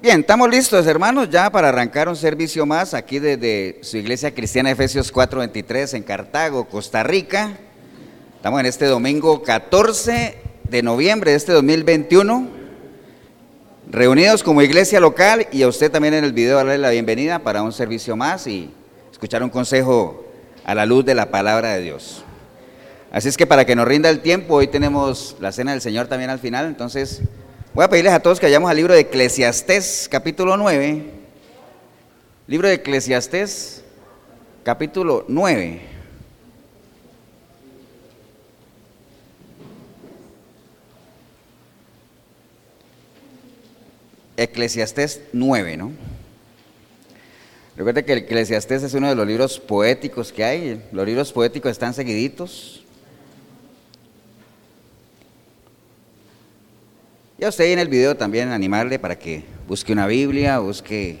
Bien, estamos listos, hermanos, ya para arrancar un servicio más aquí desde su iglesia cristiana Efesios 4:23 en Cartago, Costa Rica. Estamos en este domingo 14 de noviembre de este 2021, reunidos como iglesia local y a usted también en el video darle la bienvenida para un servicio más y escuchar un consejo a la luz de la palabra de Dios. Así es que para que nos rinda el tiempo, hoy tenemos la cena del Señor también al final, entonces voy a pedirles a todos que vayamos al libro de Eclesiastés, capítulo 9. Libro de Eclesiastés, capítulo 9. Eclesiastés 9, ¿no? Recuerde que el Eclesiastés es uno de los libros poéticos que hay. Los libros poéticos están seguiditos. Y a usted en el video también animarle para que busque una Biblia, busque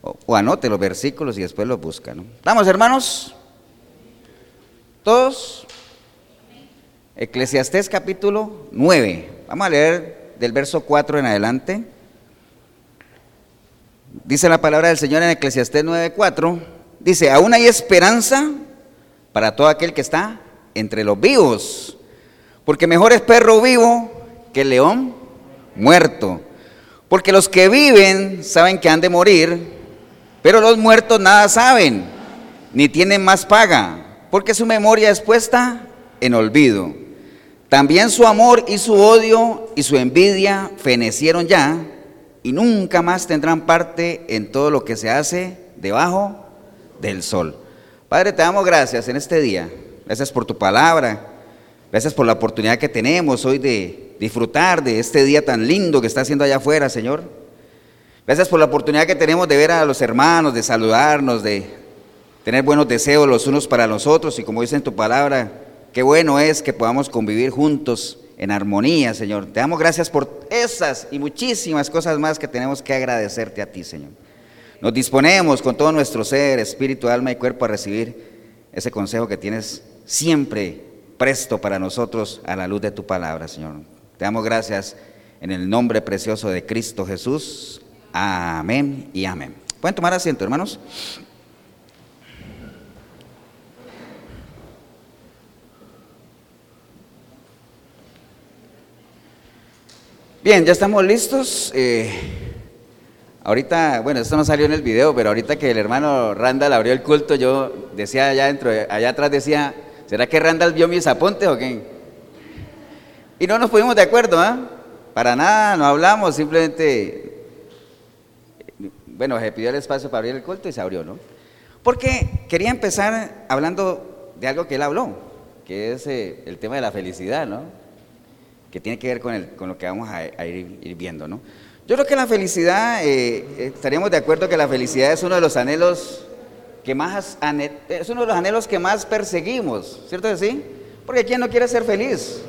o, anote los versículos y después los busca. ¿no? ¿Estamos hermanos? ¿Todos? Eclesiastés capítulo 9. Vamos a leer del verso 4 en adelante. Dice la palabra del Señor en Eclesiastés 9:4. Dice, aún hay esperanza para todo aquel que está entre los vivos. Porque mejor es perro vivo que león muerto. Porque los que viven saben que han de morir, pero los muertos nada saben, ni tienen más paga, porque su memoria es puesta en olvido. También su amor y su odio y su envidia fenecieron ya, y nunca más tendrán parte en todo lo que se hace debajo del sol. Padre, te damos gracias en este día. Gracias por tu palabra. Gracias por la oportunidad que tenemos hoy de disfrutar de este día tan lindo que está haciendo allá afuera, Señor. Gracias por la oportunidad que tenemos de ver a los hermanos, de saludarnos, de tener buenos deseos los unos para los otros y como dice en tu palabra, qué bueno es que podamos convivir juntos en armonía, Señor. Te damos gracias por esas y muchísimas cosas más que tenemos que agradecerte a ti, Señor. Nos disponemos con todo nuestro ser, espíritu, alma y cuerpo a recibir ese consejo que tienes siempre presto para nosotros a la luz de tu palabra, Señor. Te damos gracias en el nombre precioso de Cristo Jesús. Amén y amén. Pueden tomar asiento, hermanos. Bien, ya estamos listos. Eh, ahorita, bueno, esto no salió en el video, pero ahorita que el hermano Randall abrió el culto, yo decía allá dentro, allá atrás decía, ¿será que Randall vio mis apuntes o qué? Y no nos pusimos de acuerdo, ¿ah? Para nada, no hablamos, simplemente, bueno, se pidió el espacio para abrir el culto y se abrió, ¿no? Porque quería empezar hablando de algo que él habló, que es eh, el tema de la felicidad, ¿no? Que tiene que ver con, el, con lo que vamos a, ir, viendo, ¿no? Yo creo que la felicidad, eh, estaríamos de acuerdo que la felicidad es uno de los anhelos que más, es uno de los anhelos que más perseguimos, ¿cierto sí? Porque ¿quién no quiere ser feliz?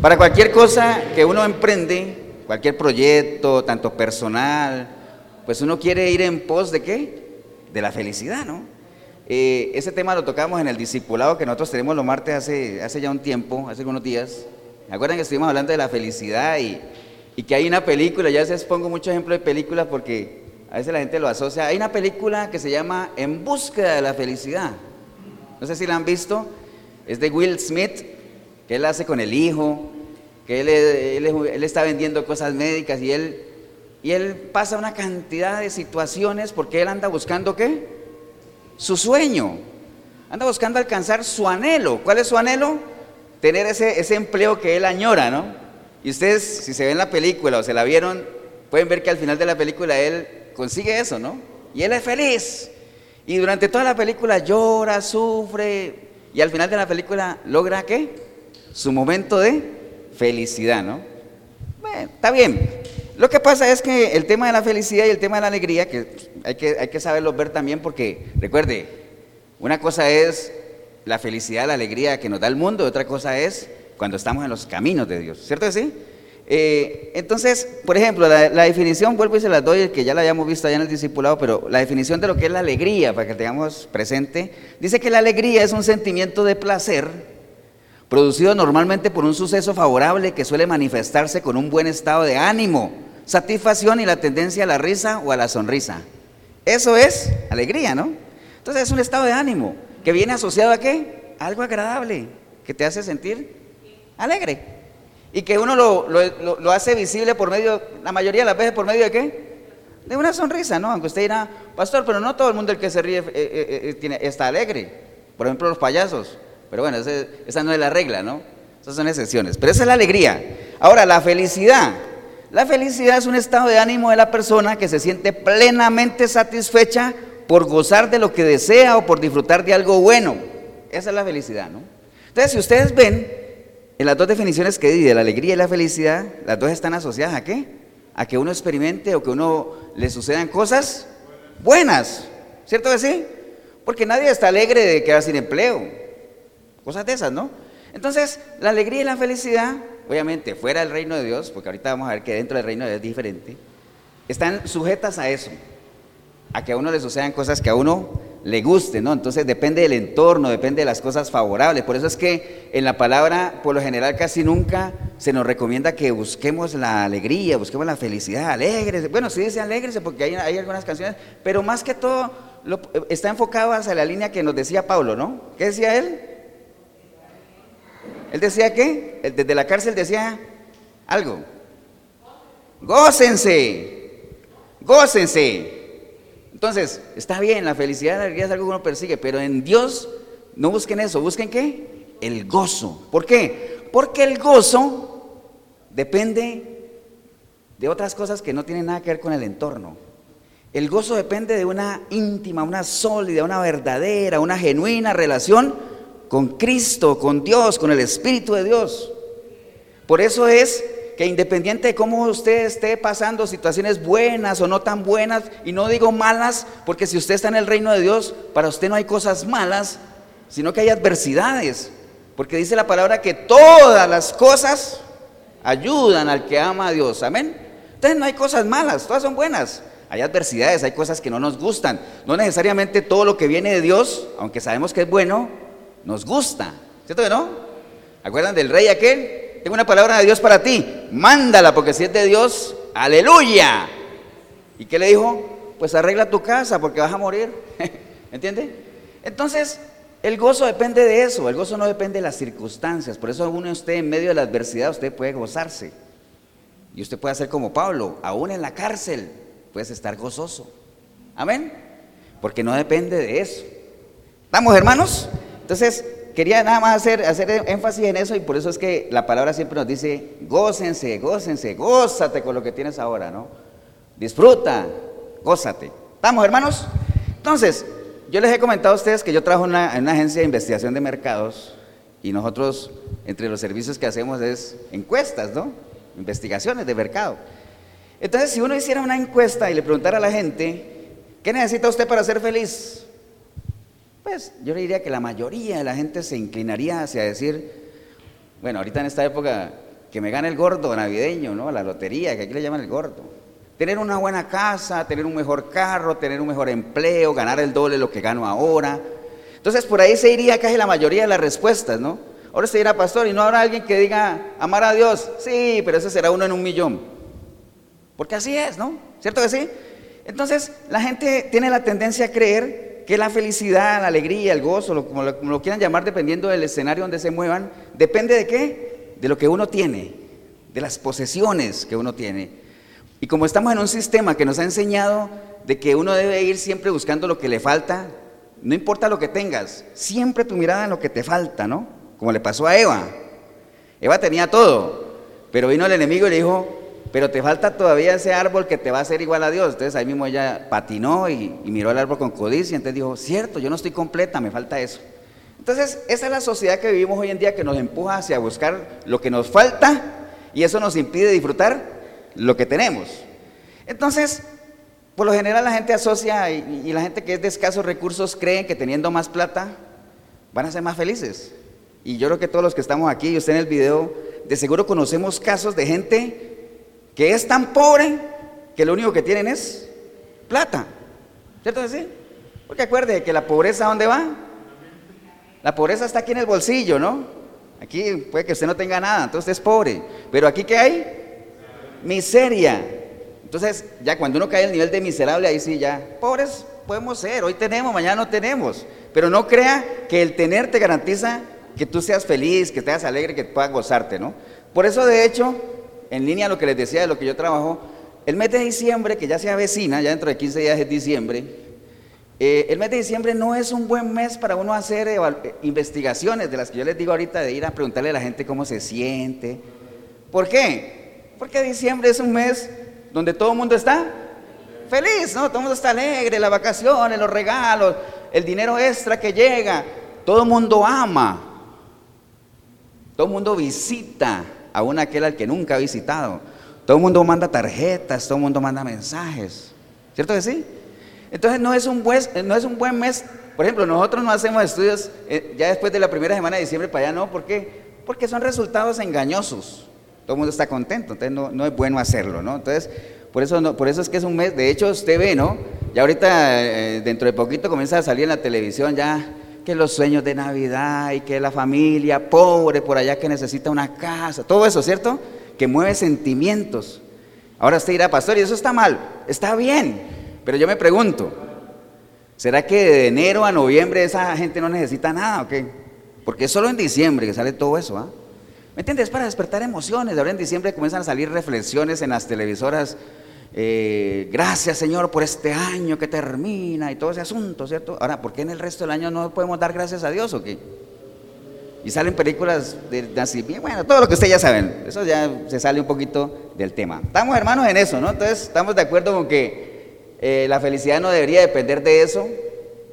Para cualquier cosa que uno emprende, cualquier proyecto, tanto personal, pues uno quiere ir en pos de qué? De la felicidad, ¿no? Eh, ese tema lo tocamos en el discipulado que nosotros tenemos los martes hace, hace ya un tiempo, hace unos días. ¿Me acuerdan que estuvimos hablando de la felicidad y, y que hay una película? Ya les pongo muchos ejemplos de películas porque a veces la gente lo asocia. Hay una película que se llama En búsqueda de la felicidad. No sé si la han visto. Es de Will Smith que él hace con el hijo, que él, él, está vendiendo cosas médicas y él, y él pasa una cantidad de situaciones porque él anda buscando qué? Su sueño. Anda buscando alcanzar su anhelo. ¿Cuál es su anhelo? Tener ese, ese empleo que él añora, ¿no? Y ustedes, si se ven la película o se la vieron, pueden ver que al final de la película él consigue eso, ¿no? Y él es feliz. Y durante toda la película llora, sufre, y al final de la película logra qué? Su momento de felicidad, ¿no? Bueno, está bien. Lo que pasa es que el tema de la felicidad y el tema de la alegría, que hay que, hay que saberlo ver también porque, recuerde, una cosa es la felicidad, la alegría que nos da el mundo, otra cosa es cuando estamos en los caminos de Dios, ¿cierto sí? Eh, entonces, por ejemplo, la, definición, vuelvo y se la doy, que ya la hayamos visto allá en el discipulado, pero la definición de lo que es la alegría, para que tengamos presente, dice que la alegría es un sentimiento de placer producido normalmente por un suceso favorable que suele manifestarse con un buen estado de ánimo, satisfacción y la tendencia a la risa o a la sonrisa. Eso es alegría, ¿no? Entonces es un estado de ánimo que viene asociado a qué? Algo agradable, que te hace sentir alegre. Y que uno lo, hace visible por medio, la mayoría de las veces por medio de qué? De una sonrisa, ¿no? Aunque usted dirá, pastor, pero no todo el mundo el que se ríe eh, eh, eh, tiene, está alegre. Por ejemplo, los payasos. Pero bueno, esa no es la regla, ¿no? Esas son excepciones. Pero esa es la alegría. Ahora, la felicidad. La felicidad es un estado de ánimo de la persona que se siente plenamente satisfecha por gozar de lo que desea o por disfrutar de algo bueno. Esa es la felicidad, ¿no? Entonces, si ustedes ven, en las dos definiciones que di de la alegría y la felicidad, las dos están asociadas a qué? A que uno experimente o que uno le sucedan cosas buenas. ¿Cierto que sí? Porque nadie está alegre de quedar sin empleo. Cosas de esas, ¿no? Entonces, la alegría y la felicidad obviamente fuera del reino de Dios, porque ahorita vamos a ver que dentro del reino de Dios es diferente, están sujetas a eso, a que a uno le sucedan cosas que a uno le gusten, ¿no? Entonces depende del entorno, depende de las cosas favorables. Por eso es que en la palabra, por lo general, casi nunca se nos recomienda que busquemos la alegría, busquemos la felicidad, alegres. Bueno, sí dice alegres porque hay, hay algunas canciones, pero más que todo está enfocado hacia la línea que nos decía Pablo, ¿no? ¿Qué decía él? Él decía qué? Desde la cárcel decía algo. Gócense, gócense. Entonces, está bien, la felicidad, la es algo que uno persigue, pero en Dios no busquen eso, busquen qué? El gozo. ¿Por qué? Porque el gozo depende de otras cosas que no tienen nada que ver con el entorno. El gozo depende de una íntima, una sólida, una verdadera, una genuina relación con Cristo, con Dios, con el Espíritu de Dios. Por eso es que independiente de cómo usted esté pasando situaciones buenas o no tan buenas, y no digo malas, porque si usted está en el reino de Dios, para usted no hay cosas malas, sino que hay adversidades. Porque dice la palabra que todas las cosas ayudan al que ama a Dios. Amén. Entonces no hay cosas malas, todas son buenas. Hay adversidades, hay cosas que no nos gustan. No necesariamente todo lo que viene de Dios, aunque sabemos que es bueno, nos gusta. ¿Cierto que no? ¿Acuerdan del rey aquel? Tengo una palabra de Dios para ti. Mándala, porque si es de Dios, aleluya. ¿Y qué le dijo? Pues arregla tu casa porque vas a morir. ¿Entiende? Entonces, el gozo depende de eso. El gozo no depende de las circunstancias. Por eso, aún usted en medio de la adversidad, usted puede gozarse. Y usted puede hacer como Pablo, aún en la cárcel, puedes estar gozoso. Amén. Porque no depende de eso. ¿Estamos, hermanos? Entonces, quería nada más hacer, hacer énfasis en eso y por eso es que la palabra siempre nos dice, gócense, gócense, gózate con lo que tienes ahora, ¿no? Disfruta, gózate. ¿Estamos, hermanos? Entonces, yo les he comentado a ustedes que yo trabajo en una, en una agencia de investigación de mercados y nosotros, entre los servicios que hacemos es encuestas, ¿no? Investigaciones de mercado. Entonces, si uno hiciera una encuesta y le preguntara a la gente, ¿qué necesita usted para ser feliz? Pues yo le diría que la mayoría de la gente se inclinaría hacia decir, bueno, ahorita en esta época que me gane el gordo navideño, ¿no? La lotería, que aquí le llaman el gordo. Tener una buena casa, tener un mejor carro, tener un mejor empleo, ganar el doble de lo que gano ahora. Entonces por ahí se iría casi la mayoría de las respuestas, ¿no? Ahora se dirá, pastor, y no habrá alguien que diga, amar a Dios. Sí, pero ese será uno en un millón. Porque así es, ¿no? ¿Cierto que sí? Entonces la gente tiene la tendencia a creer que la felicidad, la alegría, el gozo, como, lo, quieran llamar dependiendo del escenario donde se muevan, depende de qué? De lo que uno tiene, de las posesiones que uno tiene. Y como estamos en un sistema que nos ha enseñado de que uno debe ir siempre buscando lo que le falta, no importa lo que tengas, siempre tu mirada en lo que te falta, ¿no? Como le pasó a Eva. Eva tenía todo, pero vino el enemigo y le dijo, pero te falta todavía ese árbol que te va a hacer igual a Dios. Entonces ahí mismo ella patinó y, miró el árbol con codicia, entonces dijo, cierto, yo no estoy completa, me falta eso. Entonces esa es la sociedad que vivimos hoy en día que nos empuja hacia buscar lo que nos falta y eso nos impide disfrutar lo que tenemos. Entonces, por lo general la gente asocia y, y la gente que es de escasos recursos creen que teniendo más plata van a ser más felices. Y yo creo que todos los que estamos aquí y usted en el video, de seguro conocemos casos de gente que es tan pobre que lo único que tienen es plata. ¿Cierto que sí? Porque acuerde que la pobreza, ¿dónde va? La pobreza está aquí en el bolsillo, ¿no? Aquí puede que usted no tenga nada, entonces es pobre. Pero aquí ¿qué hay? Miseria. Entonces, ya cuando uno cae al nivel de miserable, ahí sí ya, pobres podemos ser, hoy tenemos, mañana no tenemos. Pero no crea que el tener te garantiza que tú seas feliz, que te hagas alegre, que puedas gozarte, ¿no? Por eso, de hecho, en línea a lo que les decía de lo que yo trabajo, el mes de diciembre, que ya se avecina, ya dentro de 15 días es diciembre, eh, el mes de diciembre no es un buen mes para uno hacer eh, investigaciones de las que yo les digo ahorita, de ir a preguntarle a la gente cómo se siente. ¿Por qué? Porque diciembre es un mes donde todo el mundo está feliz, ¿no? Todo el mundo está alegre, las vacaciones, los regalos, el dinero extra que llega, todo el mundo ama, todo el mundo visita a un aquel al que nunca ha visitado, todo el mundo manda tarjetas, todo el mundo manda mensajes, ¿cierto que sí? Entonces no es un buen, no es un buen mes. Por ejemplo, nosotros no hacemos estudios eh, ya después de la primera semana de diciembre para allá, no, ¿por qué? Porque son resultados engañosos. Todo el mundo está contento, entonces no, es bueno hacerlo, ¿no? Entonces, por eso, no, por eso es que es un mes, de hecho usted ve, ¿no? Ya ahorita, eh, dentro de poquito comienza a salir en la televisión ya que los sueños de Navidad y que la familia pobre por allá que necesita una casa, todo eso, ¿cierto? Que mueve sentimientos. Ahora usted dirá, pastor, y eso está mal, está bien, pero yo me pregunto, ¿será que de enero a noviembre esa gente no necesita nada o qué? Porque es solo en diciembre que sale todo eso, ¿ah? ¿Me entiendes? Para despertar emociones. Ahora en diciembre comienzan a salir reflexiones en las televisoras. Eh, gracias Señor por este año que termina y todo ese asunto, ¿cierto? Ahora, ¿por qué en el resto del año no podemos dar gracias a Dios o qué? Y salen películas de nacimiento, bueno, todo lo que ustedes ya saben, eso ya se sale un poquito del tema. Estamos hermanos en eso, ¿no? Entonces estamos de acuerdo con que eh, la felicidad no debería depender de eso,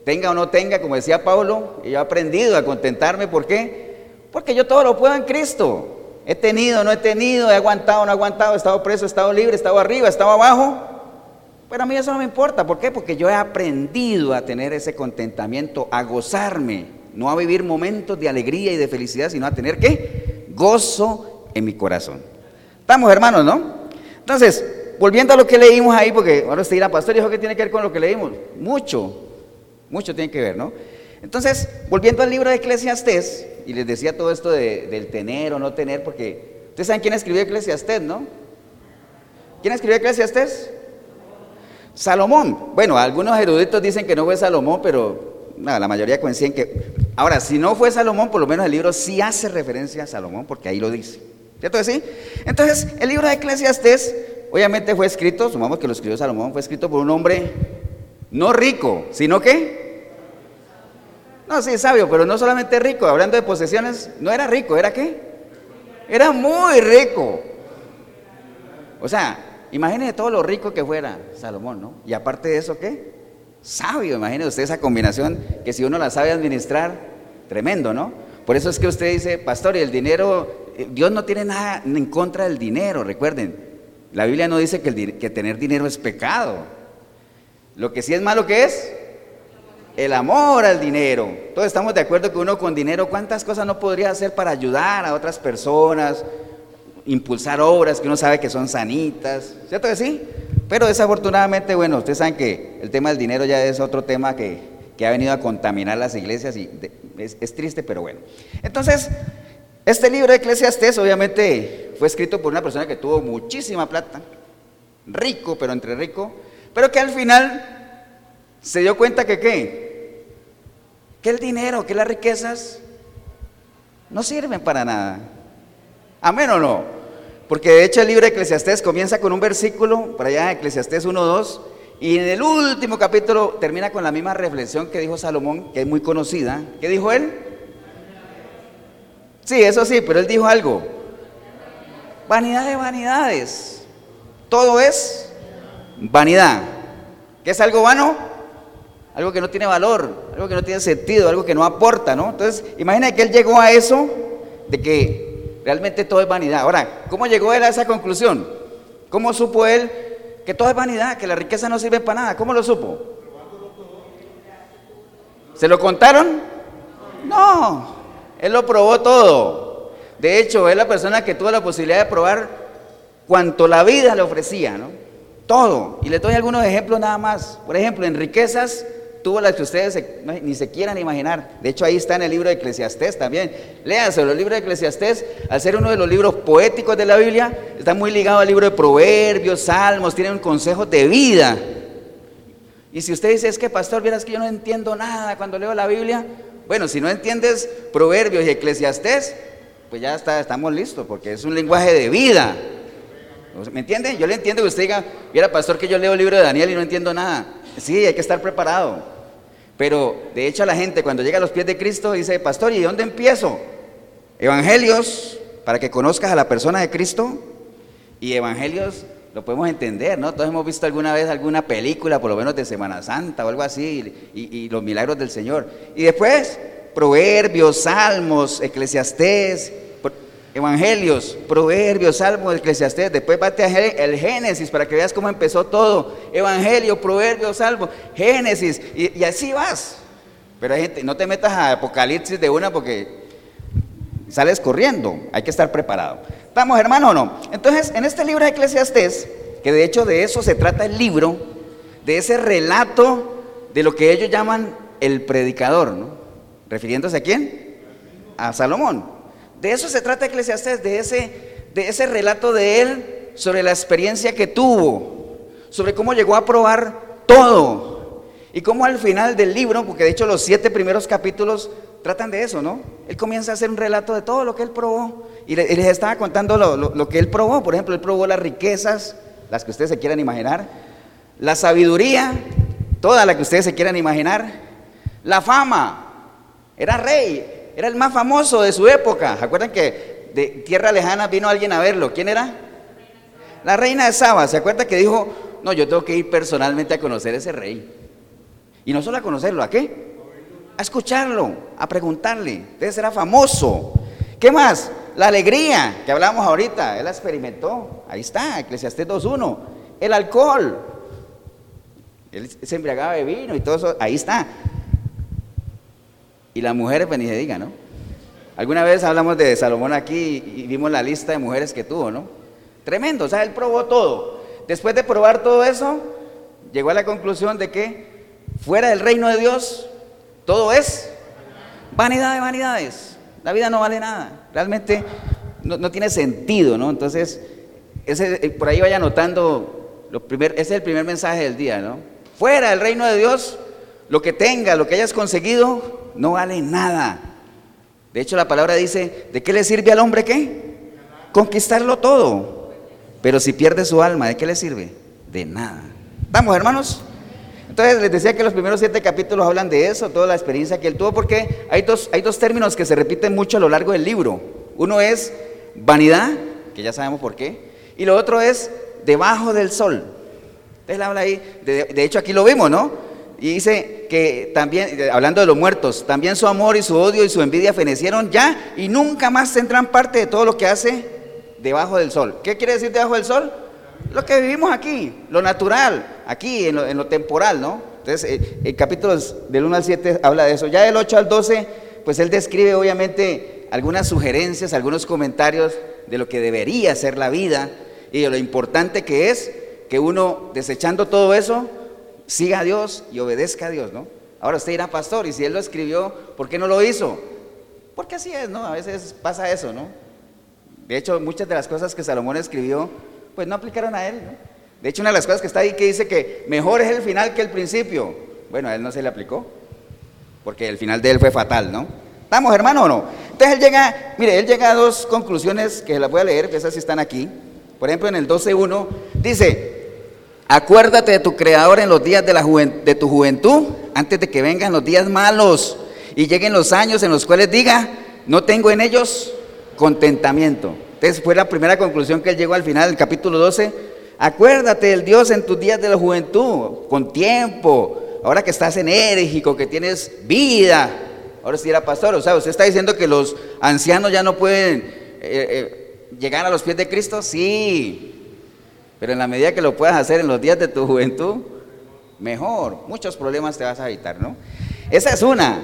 tenga o no tenga, como decía Pablo, yo he aprendido a contentarme, ¿por qué? Porque yo todo lo puedo en Cristo. He tenido, no he tenido, he aguantado, no he aguantado, he estado preso, he estado libre, he estado arriba, he estado abajo. Pero a mí eso no me importa, ¿por qué? Porque yo he aprendido a tener ese contentamiento, a gozarme, no a vivir momentos de alegría y de felicidad, sino a tener qué? Gozo en mi corazón. Estamos hermanos, ¿no? Entonces, volviendo a lo que leímos ahí, porque ahora usted dirá, pastor, ¿y que tiene que ver con lo que leímos? Mucho, mucho tiene que ver, ¿no? Entonces, volviendo al libro de Eclesiastés, y les decía todo esto del tener o no tener, porque ustedes saben quién escribió Eclesiastés, ¿no? ¿Quién escribió Eclesiastés? Salomón. Bueno, algunos eruditos dicen que no fue Salomón, pero la mayoría coinciden que... Ahora, si no fue Salomón, por lo menos el libro sí hace referencia a Salomón, porque ahí lo dice. ¿Cierto sí? Entonces, el libro de Eclesiastés Obviamente fue escrito, sumamos que lo escribió Salomón, fue escrito por un hombre no rico, sino que, no, sí, sabio, pero no solamente rico, hablando de posesiones, no era rico, ¿era qué? Era muy rico. O sea, imagínese todo lo rico que fuera Salomón, ¿no? Y aparte de eso, ¿qué? Sabio, imagínese usted esa combinación que si uno la sabe administrar, tremendo, ¿no? Por eso es que usted dice, pastor, y el dinero, eh, Dios no tiene nada en contra del dinero, recuerden, la Biblia no dice que, tener dinero es pecado. Lo que sí es malo que es el amor al dinero. Todos estamos de acuerdo que uno con dinero, ¿cuántas cosas no podría hacer para ayudar a otras personas? Impulsar obras que uno sabe que son sanitas, ¿cierto que sí? Pero desafortunadamente, bueno, ustedes saben que el tema del dinero ya es otro tema que, ha venido a contaminar las iglesias y es, es triste, pero bueno. Entonces, este libro de Eclesiastes obviamente fue escrito por una persona que tuvo muchísima plata, rico, pero entre rico, pero que al final se dio cuenta que qué, que el dinero, que las riquezas no sirven para nada. Amén o no. Porque de hecho el libro de Eclesiastés comienza con un versículo, para allá Eclesiastés 1.2, y en el último capítulo termina con la misma reflexión que dijo Salomón, que es muy conocida. ¿Qué dijo él? Sí, eso sí, pero él dijo algo. Vanidad de vanidades. Todo es vanidad. ¿Qué es algo vano? Algo que no tiene valor, algo que no tiene sentido, algo que no aporta, ¿no? Entonces, imagina que él llegó a eso de que realmente todo es vanidad. Ahora, ¿cómo llegó él a esa conclusión? ¿Cómo supo él que todo es vanidad, que la riqueza no sirve para nada? ¿Cómo lo supo? ¿Se lo contaron? No, él lo probó todo. De hecho, es la persona que tuvo la posibilidad de probar cuanto la vida le ofrecía, ¿no? Todo. Y le doy algunos ejemplos nada más. Por ejemplo, en riquezas las que ustedes ni se quieran imaginar. De hecho, ahí está en el libro de Eclesiastés también. Léanselo, el libro de Eclesiastés, al ser uno de los libros poéticos de la Biblia, está muy ligado al libro de Proverbios, Salmos, tiene un consejo de vida. Y si usted dice, es que pastor, vieras que yo no entiendo nada cuando leo la Biblia, bueno, si no entiendes Proverbios y Eclesiastés, pues ya está, estamos listos, porque es un lenguaje de vida. ¿Me entiende? Yo le entiendo que usted diga, mira, pastor, que yo leo el libro de Daniel y no entiendo nada. Sí, hay que estar preparado. Pero de hecho la gente cuando llega a los pies de Cristo dice, pastor, ¿y dónde empiezo? Evangelios, para que conozcas a la persona de Cristo. Y evangelios lo podemos entender, ¿no? Todos hemos visto alguna vez alguna película, por lo menos de Semana Santa o algo así, y, y los milagros del Señor. Y después, proverbios, salmos, eclesiastés, Evangelios, Proverbios, Salmos, Eclesiastés, después bate el Génesis para que veas cómo empezó todo. Evangelio, Proverbios, Salmos, Génesis, y, así vas. Pero hay gente, no te metas a Apocalipsis de una porque sales corriendo, hay que estar preparado. ¿Estamos hermano o no? Entonces, en este libro de Eclesiastés, que de hecho de eso se trata el libro, de ese relato de lo que ellos llaman el predicador, ¿no? ¿Refiriéndose a quién? A Salomón. De eso se trata Eclesiastés, de ese, de ese relato de él sobre la experiencia que tuvo, sobre cómo llegó a probar todo. Y cómo al final del libro, porque de hecho los siete primeros capítulos tratan de eso, ¿no? Él comienza a hacer un relato de todo lo que él probó. Y les estaba contando lo, lo que él probó. Por ejemplo, él probó las riquezas, las que ustedes se quieran imaginar. La sabiduría, toda la que ustedes se quieran imaginar. La fama, era rey, era el más famoso de su época. ¿Se que de tierra lejana vino alguien a verlo? ¿Quién era? La reina de Saba. ¿Se acuerda que dijo, no, yo tengo que ir personalmente a conocer a ese rey? Y no solo a conocerlo, ¿a qué? A escucharlo, a preguntarle. Entonces era famoso. ¿Qué más? La alegría que hablamos ahorita, él la experimentó. Ahí está, Eclesiastés 2.1. El alcohol. Él se embriagaba de vino y todo eso. Ahí está. Y las mujeres, pues ni se diga, ¿no? Alguna vez hablamos de Salomón aquí y vimos la lista de mujeres que tuvo, ¿no? Tremendo, o sea, él probó todo. Después de probar todo eso, llegó a la conclusión de que fuera del reino de Dios, todo es vanidad de vanidades. La vida no vale nada, realmente no, tiene sentido, ¿no? Entonces, eh, por ahí vaya anotando, lo primer, ese es el primer mensaje del día, ¿no? Fuera del reino de Dios, lo que tenga, lo que hayas conseguido, no vale nada. De hecho, la palabra dice, ¿de qué le sirve al hombre qué? Conquistarlo todo. Pero si pierde su alma, ¿de qué le sirve? De nada. Vamos, hermanos. Entonces les decía que los primeros siete capítulos hablan de eso, toda la experiencia que él tuvo, porque hay dos, hay dos términos que se repiten mucho a lo largo del libro. Uno es vanidad, que ya sabemos por qué, y lo otro es debajo del sol. Entonces habla ahí, de, de hecho aquí lo vimos, ¿no? Y dice que también, hablando de los muertos, también su amor y su odio y su envidia fenecieron ya y nunca más tendrán parte de todo lo que hace debajo del sol. ¿Qué quiere decir debajo del sol? Lo que vivimos aquí, lo natural, aquí en lo, temporal, ¿no? Entonces, eh, el, capítulo del 1 al 7 habla de eso. Ya del 8 al 12, pues él describe obviamente algunas sugerencias, algunos comentarios de lo que debería ser la vida y de lo importante que es que uno, desechando todo eso, siga a Dios y obedezca a Dios, ¿no? Ahora usted irá pastor, y si él lo escribió, ¿por qué no lo hizo? Porque así es, ¿no? A veces pasa eso, ¿no? De hecho, muchas de las cosas que Salomón escribió, pues no aplicaron a él, ¿no? De hecho, una de las cosas que está ahí que dice que mejor es el final que el principio. Bueno, a él no se le aplicó, porque el final de él fue fatal, ¿no? ¿Estamos, hermano, o no? Entonces él llega, mire, él llega a dos conclusiones que las voy a leer, que esas sí están aquí. Por ejemplo, en el 12.1 dice, Acuérdate de tu Creador en los días de, la de tu juventud, antes de que vengan los días malos y lleguen los años en los cuales diga, no tengo en ellos contentamiento. Entonces fue la primera conclusión que él llegó al final del capítulo 12. Acuérdate del Dios en tus días de la juventud, con tiempo, ahora que estás enérgico, que tienes vida. Ahora sí era pastor, o sea, usted está diciendo que los ancianos ya no pueden eh, eh, llegar a los pies de Cristo. Sí, pero en la medida que lo puedas hacer en los días de tu juventud, mejor. Muchos problemas te vas a evitar, ¿no? Esa es una.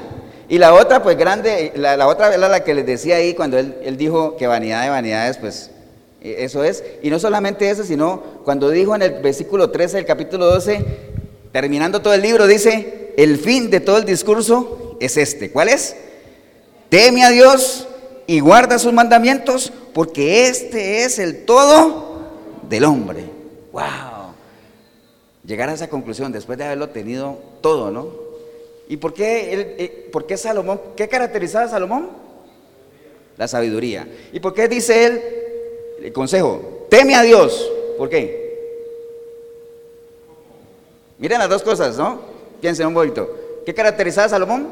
Y la otra, pues grande, la, otra era la que les decía ahí cuando él, él dijo que vanidad de vanidades, pues e, eso es. Y no solamente eso, sino cuando dijo en el versículo 13 del capítulo 12, terminando todo el libro, dice, el fin de todo el discurso es este. ¿Cuál es? Teme a Dios y guarda sus mandamientos, porque este es el todo del hombre. ¡Wow! Llegar a esa conclusión después de haberlo tenido todo, ¿no? ¿Y por qué, eh, por qué Salomón? ¿Qué caracterizaba a Salomón? La sabiduría. ¿Y por qué dice él, el consejo, teme a Dios? ¿Por qué? Miren las dos cosas, ¿no? Piensen un poquito. ¿Qué caracterizaba a Salomón?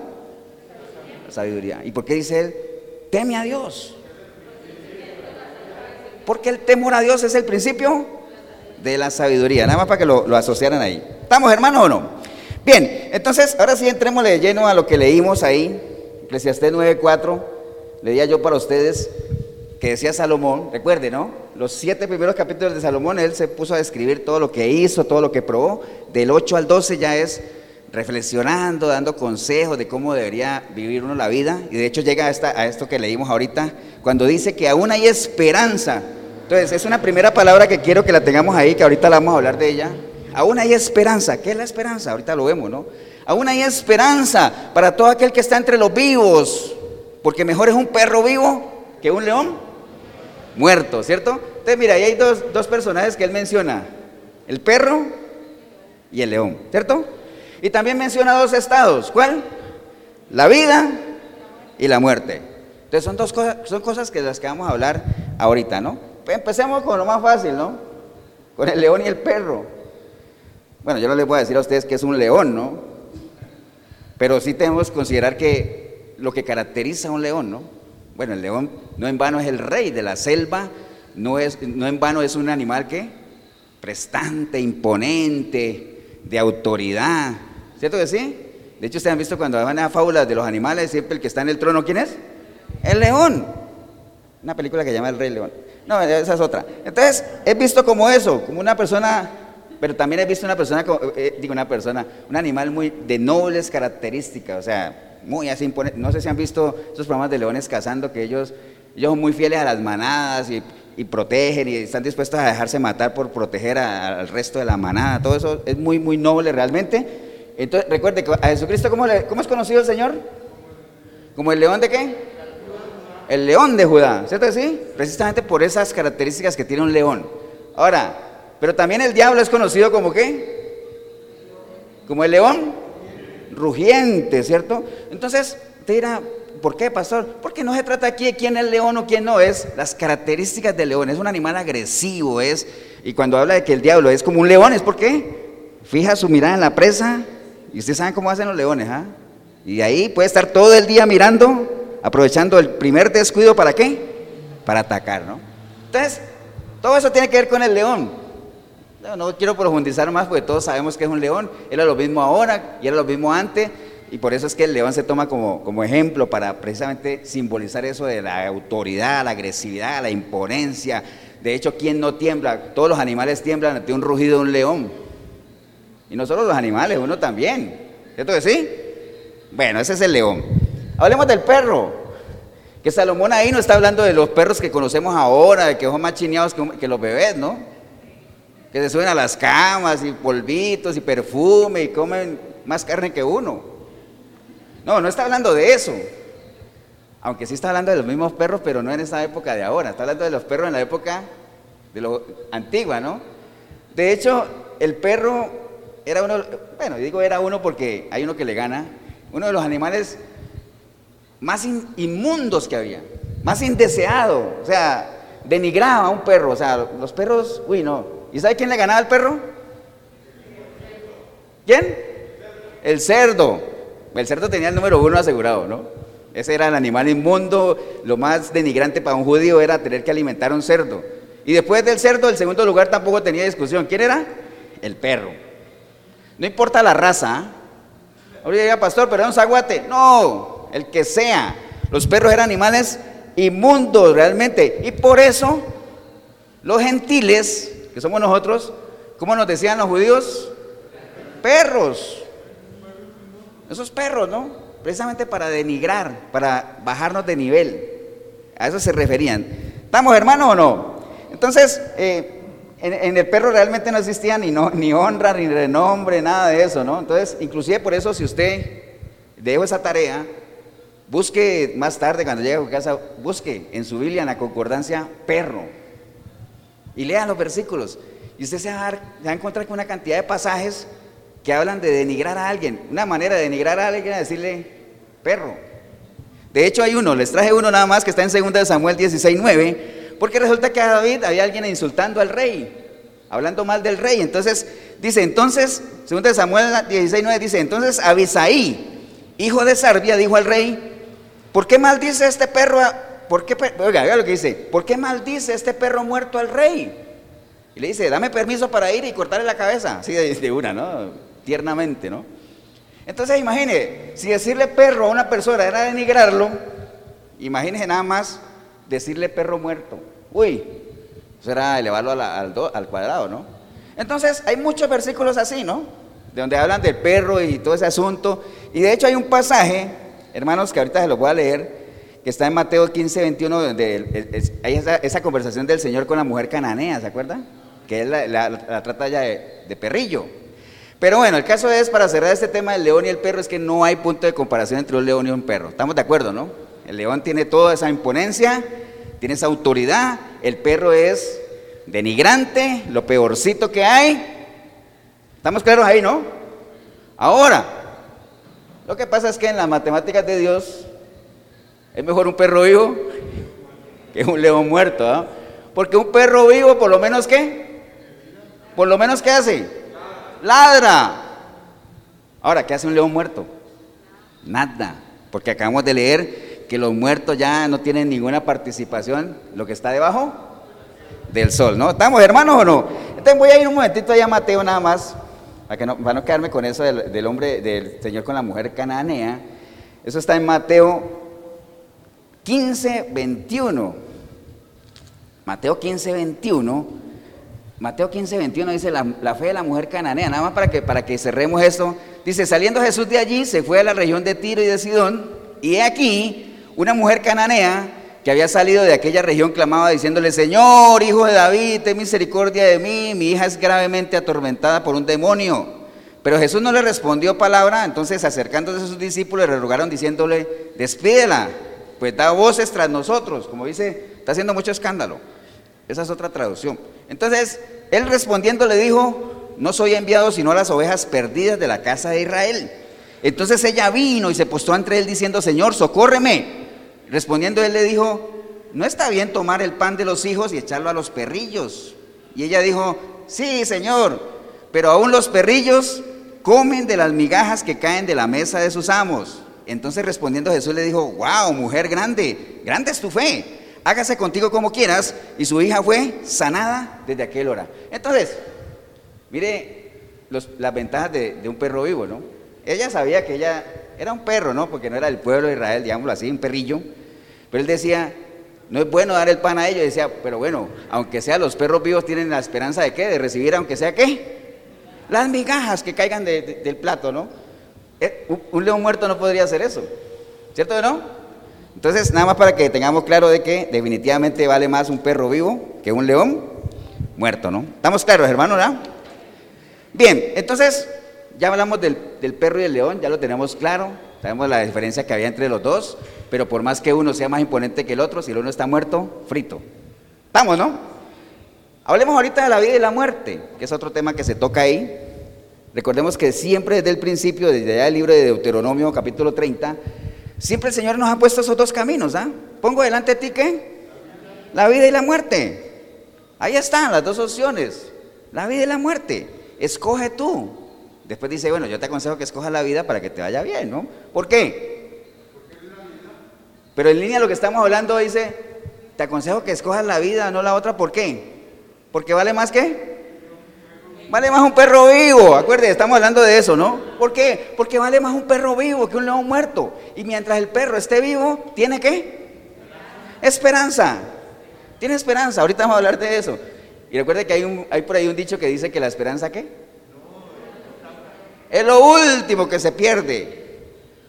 La sabiduría. ¿Y por qué dice él, teme a Dios? Porque el temor a Dios es el principio de la sabiduría. Nada más para que lo, asociaran ahí. ¿Estamos hermanos o no? Bien, entonces ahora sí entremos de lleno a lo que leímos ahí. Eclesiastés 9:4. Leía yo para ustedes que decía Salomón, recuerde, ¿no? Los siete primeros capítulos de Salomón, él se puso a describir todo lo que hizo, todo lo que probó. Del 8 al 12 ya es reflexionando, dando consejos de cómo debería vivir uno la vida. Y de hecho llega a, a esto que leímos ahorita, cuando dice que aún hay esperanza. Entonces, es una primera palabra que quiero que la tengamos ahí, que ahorita la vamos a hablar de ella. Aún hay esperanza. ¿Qué es la esperanza? Ahorita lo vemos, ¿no? Aún hay esperanza para todo aquel que está entre los vivos. Porque mejor es un perro vivo que un león muerto, ¿cierto? Entonces, mira, ahí hay dos, dos personajes que él menciona, el perro y el león, ¿cierto? Y también menciona dos estados, ¿cuál? La vida y la muerte. Entonces son dos cosas, son cosas que las que vamos a hablar ahorita, ¿no? Empecemos con lo más fácil, ¿no? Con el león y el perro. Bueno, yo no les voy a decir a ustedes que es un león, ¿no? Pero sí tenemos que considerar que lo que caracteriza a un león, ¿no? Bueno, el león no en vano es el rey de la selva, no, es, no en vano es un animal que prestante, imponente, de autoridad. ¿Cierto que sí? De hecho, ustedes han visto cuando van a fábulas de los animales, siempre el que está en el trono, ¿quién es? El león. Una película que se llama El Rey León. No, esa es otra. Entonces, he visto como eso, como una persona, pero también he visto una persona, eh, digo una persona, un animal muy de nobles características, o sea, muy así No sé si han visto esos programas de leones cazando, que ellos, ellos son muy fieles a las manadas y, protegen y están dispuestos a dejarse matar por proteger al resto de la manada. Todo eso es muy, muy noble realmente. Entonces, recuerde que a Jesucristo, ¿cómo, ¿cómo es conocido el Señor? ¿Como el león de qué? El león de Judá, ¿cierto que sí? Precisamente por esas características que tiene un león. Ahora, pero también el diablo es conocido como qué? Como el león rugiente, ¿cierto? Entonces, te dirá, ¿por qué, pastor? Porque no se trata aquí de quién es león o quién no, es las características del león. Es un animal agresivo, es, y cuando habla de que el diablo es como un león, ¿es por qué? Fija su mirada en la presa, y ustedes saben cómo hacen los leones, ¿ah? Y ahí puede estar todo el día mirando, aprovechando el primer descuido, ¿para qué? Para atacar, ¿no? Entonces, todo eso tiene que ver con el león. No, quiero profundizar más porque todos sabemos que es un león. Era lo mismo ahora y era lo mismo antes. Y por eso es que el león se toma como, como ejemplo para precisamente simbolizar eso de la autoridad, la agresividad, la imponencia. De hecho, ¿quién no tiembla? Todos los animales tiemblan ante un rugido de un león. Y no solo los animales, uno también. ¿Cierto que sí? Bueno, ese es el león. Hablemos del perro. Que Salomón ahí no está hablando de los perros que conocemos ahora, de que son más chineados que los bebés, ¿no? que se suben a las camas y polvitos y perfume y comen más carne que uno. No, no está hablando de eso. Aunque sí está hablando de los mismos perros, pero no en esa época de ahora. Está hablando de los perros en la época de lo antigua, ¿no? De hecho, el perro era uno, bueno, digo era uno porque hay uno que le gana, uno de los animales más inmundos que había, más indeseado, o sea, denigraba a un perro, o sea, los perros, uy, no, ¿Y sabe quién le ganaba al perro? ¿Quién? El cerdo. El cerdo tenía el número uno asegurado, ¿no? Ese era el animal inmundo. Lo más denigrante para un judío era tener que alimentar a un cerdo. Y después del cerdo, el segundo lugar tampoco tenía discusión. ¿Quién era? El perro. No importa la raza. Ahorita diga, pastor, pero era un zaguate. No, el que sea. Los perros eran animales inmundos realmente. Y por eso los gentiles que somos nosotros, ¿cómo nos decían los judíos? Perros. Esos perros, ¿no? Precisamente para denigrar, para bajarnos de nivel. A eso se referían. ¿Estamos hermanos o no? Entonces, eh, en, el perro realmente no existía ni, honra, ni renombre, nada de eso, ¿no? Entonces, inclusive por eso, si usted dejo esa tarea, busque más tarde cuando llegue a su casa, busque en su Biblia en la concordancia perro y lea los versículos. Y usted se va, a va a encontrar con una cantidad de pasajes que hablan de denigrar a alguien. Una manera de denigrar a alguien es decirle perro. De hecho, hay uno, les traje uno nada más que está en 2 Samuel 16, 9, porque resulta que a David había alguien insultando al rey, hablando mal del rey. Entonces, dice, entonces, 2 Samuel 16, 9 dice, entonces Abisaí, hijo de Sarbia, dijo al rey, ¿por qué maldice este perro? ¿Por qué, oiga, lo que dice, ¿por qué maldice este perro muerto al rey? Y le dice, dame permiso para ir y cortarle la cabeza, así de una, ¿no? Tiernamente, ¿no? Entonces imagine, si decirle perro a una persona era denigrarlo, imagínese nada más decirle perro muerto. Uy, eso era elevarlo al, al, cuadrado, ¿no? Entonces hay muchos versículos así, ¿no? De donde hablan del perro y todo ese asunto. Y de hecho hay un pasaje, hermanos, que ahorita se los voy a leer, que está en Mateo 15, 21, donde hay esa, conversación del Señor con la mujer cananea, ¿se acuerda? Que él la, trata ya de perrillo. Pero bueno, el caso es, para cerrar este tema del león y el perro, es que no hay punto de comparación entre un león y un perro. Estamos de acuerdo, ¿no? El león tiene toda esa imponencia, tiene esa autoridad, el perro es denigrante, lo peorcito que hay. ¿Estamos claros ahí, no? Ahora, lo que pasa es que en las matemáticas de Dios es mejor un perro vivo que un león muerto, ¿ah? Porque un perro vivo, por lo menos, ¿qué? Por lo menos, ¿qué hace? Ladra. Ahora, ¿qué hace un león muerto? Nada, porque acabamos de leer que los muertos ya no tienen ninguna participación, lo que está debajo del sol, ¿no? ¿Estamos hermanos o no? Entonces voy a ir un momentito allá a Mateo nada más, para, que no, para no quedarme con eso del, del hombre, del Señor con la mujer cananea. Eso está en Mateo 15, 21. Mateo 15, 21 Mateo 15, 21 dice la, fe de la mujer cananea, nada más para que, para que cerremos esto. Dice, saliendo Jesús de allí, se fue a la región de Tiro y de Sidón, y he aquí una mujer cananea que había salido de aquella región clamaba diciéndole, Señor, hijo de David, ten misericordia de mí, mi hija es gravemente atormentada por un demonio. Pero Jesús no le respondió palabra, entonces acercándose a sus discípulos le rogaron diciéndole, despídela, pues da voces tras nosotros, como dice, está haciendo mucho escándalo. Esa es otra traducción. Entonces, él respondiendo le dijo, no soy enviado sino a las ovejas perdidas de la casa de Israel. Entonces ella vino y se postó entre él diciendo, Señor, socórreme. Respondiendo él le dijo, no está bien tomar el pan de los hijos y echarlo a los perrillos. Y ella dijo, sí, Señor, pero aún los perrillos comen de las migajas que caen de la mesa de sus amos. Entonces respondiendo Jesús le dijo, wow, mujer grande, grande es tu fe hágase contigo como quieras, y su hija fue sanada desde aquel hora. Entonces, mire las ventajas de, un perro vivo, ¿no? Ella sabía que ella era un perro, ¿no? Porque no era del pueblo de Israel, digámoslo así, un perrillo. Pero él decía, no es bueno dar el pan a ellos. decía, pero bueno, aunque sea los perros vivos tienen la esperanza de qué? De recibir, aunque sea qué? Las migajas que caigan del plato, ¿no? Eh, un, un león muerto no podría hacer eso. ¿Cierto o no? Entonces, nada más para que tengamos claro de que definitivamente vale más un perro vivo que un león muerto, ¿no? ¿Estamos claros, hermanos? ¿no? Bien, entonces, ya hablamos del, perro y el león, ya lo tenemos claro, sabemos la diferencia que había entre los dos, pero por más que uno sea más imponente que el otro, si el uno está muerto, frito. ¿Estamos, no? Hablemos ahorita de la vida y la muerte, que es otro tema que se toca ahí. Recordemos que siempre desde el principio, desde allá el libro de Deuteronomio capítulo 30, Siempre el Señor nos ha puesto esos dos caminos, ¿ah? Pongo delante de ti qué? La vida y la muerte. Ahí están las dos opciones. La vida y la muerte. Escoge tú. Después dice, bueno, yo te aconsejo que escojas la vida para que te vaya bien, ¿no? ¿Por qué? Pero en línea lo que estamos hablando dice, te aconsejo que escojas la vida, no la otra, ¿por qué? Porque vale más que Vale más un perro vivo, acuérdense, estamos hablando de eso, ¿no? ¿Por qué? Porque vale más un perro vivo que un león muerto. Y mientras el perro esté vivo, ¿tiene qué? Esperanza. Tiene esperanza, ahorita vamos a hablar de eso. Y recuerde que hay, un, hay por ahí un dicho que dice que la esperanza qué? Es lo último que se pierde.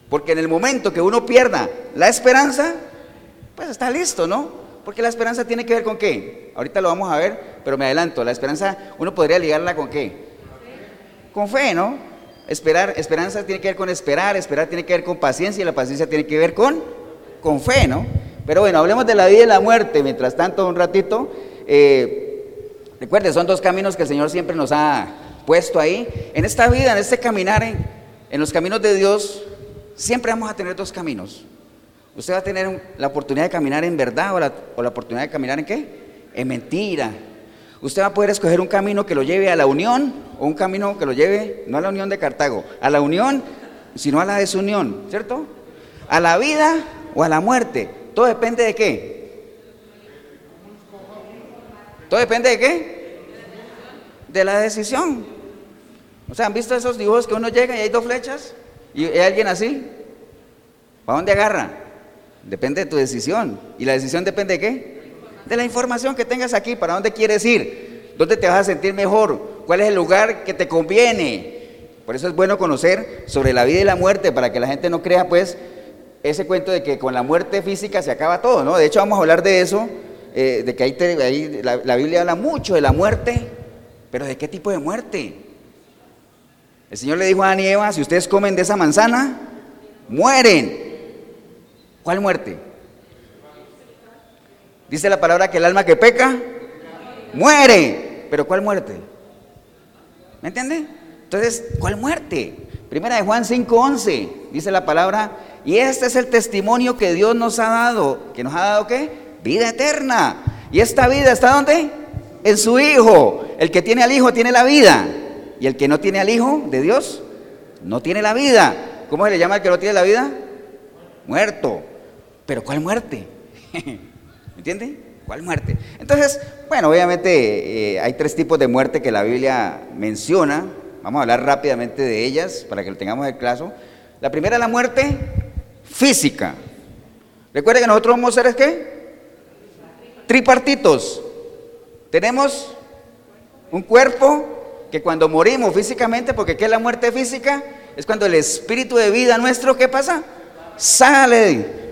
Porque en el momento que uno pierda la esperanza, pues está listo, ¿no? Porque la esperanza tiene que ver con qué. Ahorita lo vamos a ver, pero me adelanto. La esperanza, uno podría ligarla con qué. Con fe, ¿no? Esperar, esperanza tiene que ver con esperar, esperar tiene que ver con paciencia y la paciencia tiene que ver con, con fe, ¿no? Pero bueno, hablemos de la vida y la muerte. Mientras tanto, un ratito, eh, recuerde, son dos caminos que el Señor siempre nos ha puesto ahí. En esta vida, en este caminar, en, en los caminos de Dios, siempre vamos a tener dos caminos. Usted va a tener la oportunidad de caminar en verdad o la, oportunidad de caminar en qué? En mentira. Usted va a poder escoger un camino que lo lleve a la unión o un camino que lo lleve, no a la unión de Cartago, a la unión, sino a la desunión, ¿cierto? A la vida o a la muerte. Todo depende de qué. Todo depende de qué. De la decisión. O sea, ¿han visto esos dibujos que uno llega y hay dos flechas? ¿Y hay alguien así? ¿Para dónde agarra? Depende de tu decisión. ¿Y la decisión depende de qué? De la información que tengas aquí. ¿Para dónde quieres ir? ¿Dónde te vas a sentir mejor? ¿Cuál es el lugar que te conviene? Por eso es bueno conocer sobre la vida y la muerte para que la gente no crea pues ese cuento de que con la muerte física se acaba todo, ¿no? De hecho vamos a hablar de eso, eh, de que ahí, ahí la, la Biblia habla mucho de la muerte, pero ¿de qué tipo de muerte? El Señor le dijo a Adán y Eva, si ustedes comen de esa manzana, mueren. ¿Cuál muerte? Dice la palabra que el alma que peca, muere. ¿Pero cuál muerte? ¿Me entiende? Entonces, ¿cuál muerte? Primera de Juan 5:11, dice la palabra, y este es el testimonio que Dios nos ha dado. ¿Que nos ha dado qué? Vida eterna. ¿Y esta vida está dónde? En su Hijo. El que tiene al Hijo tiene la vida. Y el que no tiene al Hijo de Dios no tiene la vida. ¿Cómo se le llama al que no tiene la vida? Muerto. Pero ¿cuál muerte? ¿Me entiende? ¿Cuál muerte? Entonces, bueno, obviamente eh, hay tres tipos de muerte que la Biblia menciona. Vamos a hablar rápidamente de ellas para que lo tengamos el caso. La primera es la muerte física. Recuerden que nosotros somos seres qué? Tripartitos. Tenemos un cuerpo que cuando morimos físicamente, porque ¿qué es la muerte física? Es cuando el espíritu de vida nuestro, ¿qué pasa? Sale.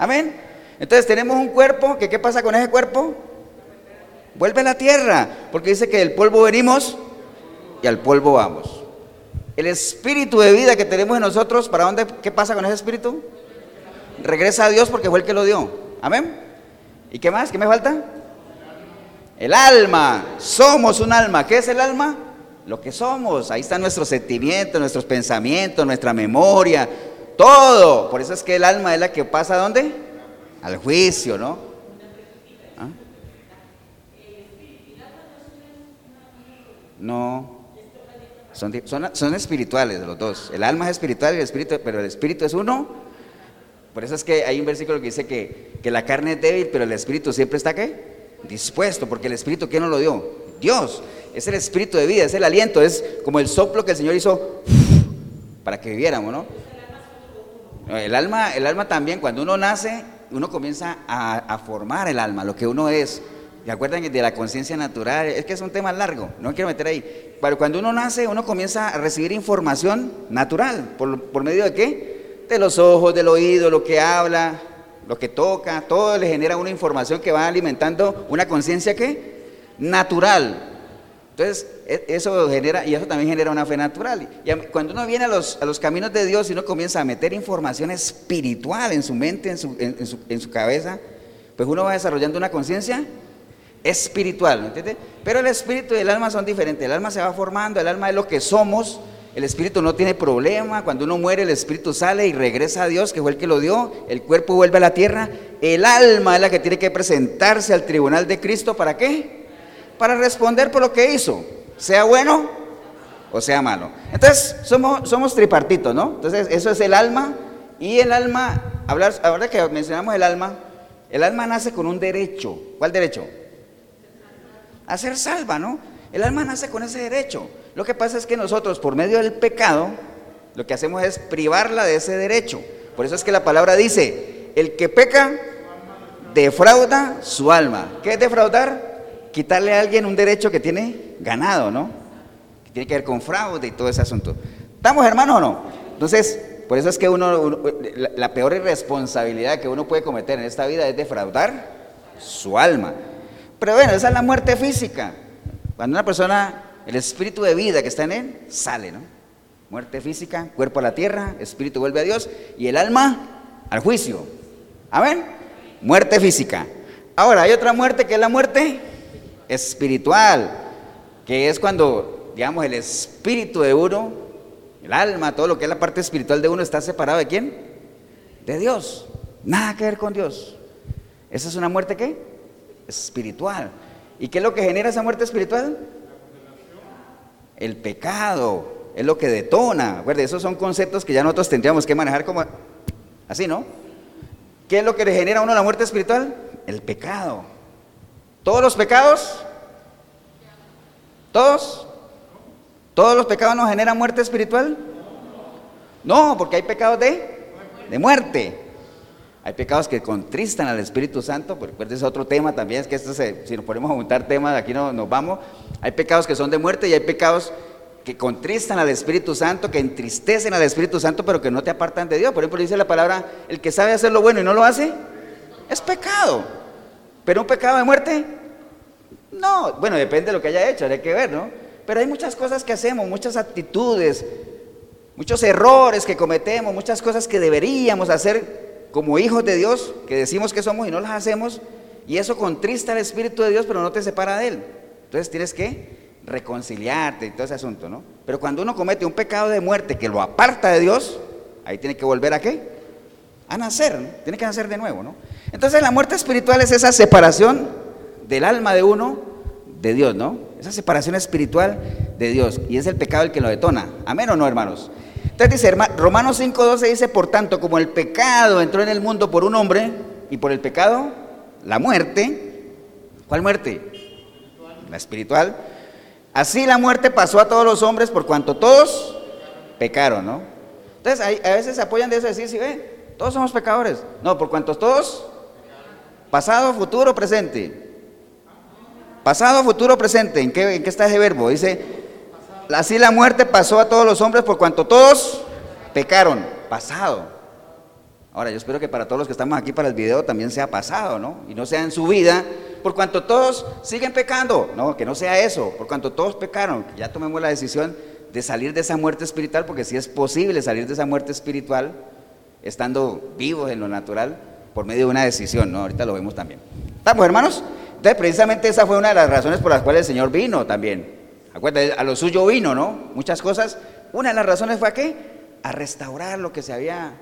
Amén. Entonces tenemos un cuerpo, que ¿qué pasa con ese cuerpo? Vuelve a la tierra, porque dice que del polvo venimos y al polvo vamos. El espíritu de vida que tenemos en nosotros, ¿para dónde? ¿Qué pasa con ese espíritu? Regresa a Dios porque fue el que lo dio. Amén. ¿Y qué más? ¿Qué me falta? El alma. Somos un alma. ¿Qué es el alma? Lo que somos. Ahí están nuestros sentimientos, nuestros pensamientos, nuestra memoria, todo. Por eso es que el alma es la que pasa a dónde? Al juicio, ¿no? ¿Ah? No. Son, son, son, espirituales los dos. El alma es espiritual y el espíritu, pero el espíritu es uno. Por eso es que hay un versículo que dice que, que la carne es débil, pero el espíritu siempre está qué? Dispuesto, porque el espíritu, ¿quién nos lo dio? Dios. Es el espíritu de vida, es el aliento, es como el soplo que el Señor hizo para que viviéramos, ¿no? El alma, el alma también, cuando uno nace, uno comienza a, formar el alma, lo que uno es. ¿Se acuerdan de la conciencia natural? Es que es un tema largo, no quiero meter ahí. Pero cuando uno nace, uno comienza a recibir información natural. ¿Por, por medio de qué? De los ojos, del oído, lo que habla, lo que toca, todo le genera una información que va alimentando una conciencia que natural. Entonces, eso genera, y eso también genera una fe natural. Y cuando uno viene a los, a los caminos de Dios y uno comienza a meter información espiritual en su mente, en su, en, su, en su cabeza, pues uno va desarrollando una conciencia espiritual, ¿me entiende? Pero el espíritu y el alma son diferentes. El alma se va formando, el alma es lo que somos. El espíritu no tiene problema. Cuando uno muere, el espíritu sale y regresa a Dios, que fue el que lo dio. El cuerpo vuelve a la tierra. El alma es la que tiene que presentarse al tribunal de Cristo. ¿Para qué? Para responder por lo que hizo, sea bueno o sea malo. Entonces, somos, somos tripartitos, ¿no? Entonces, eso es el alma. Y el alma, hablar, ahora que mencionamos el alma, el alma nace con un derecho. ¿Cuál derecho? A ser salva, ¿no? El alma nace con ese derecho. Lo que pasa es que nosotros, por medio del pecado, lo que hacemos es privarla de ese derecho. Por eso es que la palabra dice, el que peca, defrauda su alma. ¿Qué es defraudar? Quitarle a alguien un derecho que tiene ganado, ¿no? Que tiene que ver con fraude y todo ese asunto. ¿Estamos hermanos o no? Entonces, por eso es que uno, la peor irresponsabilidad que uno puede cometer en esta vida es defraudar su alma. Pero bueno, esa es la muerte física. Cuando una persona, el espíritu de vida que está en él, sale, ¿no? Muerte física, cuerpo a la tierra, espíritu vuelve a Dios y el alma al juicio. Amén. Muerte física. Ahora, hay otra muerte que es la muerte espiritual, que es cuando, digamos, el espíritu de uno, el alma, todo lo que es la parte espiritual de uno está separado de quién? De Dios. Nada que ver con Dios. ¿Esa es una muerte qué? Espiritual. ¿Y qué es lo que genera esa muerte espiritual? El pecado. Es lo que detona. Acuérdense, esos son conceptos que ya nosotros tendríamos que manejar como así, ¿no? ¿Qué es lo que le genera a uno la muerte espiritual? El pecado. ¿Todos los pecados? ¿Todos? ¿Todos los pecados nos generan muerte espiritual? No, porque hay pecados de, de muerte. Hay pecados que contristan al Espíritu Santo, porque es otro tema también, es que esto si nos ponemos a juntar temas, aquí no, nos vamos. Hay pecados que son de muerte y hay pecados que contristan al Espíritu Santo, que entristecen al Espíritu Santo, pero que no te apartan de Dios. Por ejemplo, dice la palabra, el que sabe hacer lo bueno y no lo hace, es pecado. Pero un pecado de muerte, no. Bueno, depende de lo que haya hecho, hay que ver, ¿no? Pero hay muchas cosas que hacemos, muchas actitudes, muchos errores que cometemos, muchas cosas que deberíamos hacer como hijos de Dios, que decimos que somos y no las hacemos, y eso contrista al Espíritu de Dios, pero no te separa de Él. Entonces tienes que reconciliarte y todo ese asunto, ¿no? Pero cuando uno comete un pecado de muerte que lo aparta de Dios, ahí tiene que volver a qué? A nacer, ¿no? tiene que nacer de nuevo, ¿no? Entonces la muerte espiritual es esa separación del alma de uno de Dios, ¿no? Esa separación espiritual de Dios. Y es el pecado el que lo detona. Amén o no, hermanos. Entonces dice, Romanos 5.12 dice, por tanto, como el pecado entró en el mundo por un hombre, y por el pecado, la muerte. ¿Cuál muerte? La espiritual Así la muerte pasó a todos los hombres por cuanto todos pecaron, ¿no? Entonces a veces se apoyan de eso decir, si ve, todos somos pecadores. No, por cuanto todos, pasado, futuro, presente. Pasado, futuro, presente. ¿En qué, ¿En qué está ese verbo? Dice, así la muerte pasó a todos los hombres por cuanto todos pecaron. Pasado. Ahora, yo espero que para todos los que estamos aquí para el video también sea pasado, ¿no? Y no sea en su vida, por cuanto todos siguen pecando. No, que no sea eso, por cuanto todos pecaron. Ya tomemos la decisión de salir de esa muerte espiritual, porque si es posible salir de esa muerte espiritual estando vivos en lo natural por medio de una decisión, ¿no? Ahorita lo vemos también. ¿Estamos, hermanos? Entonces, precisamente esa fue una de las razones por las cuales el Señor vino también. Acuérdate, a lo suyo vino, ¿no? Muchas cosas. Una de las razones fue a qué? A restaurar lo que se había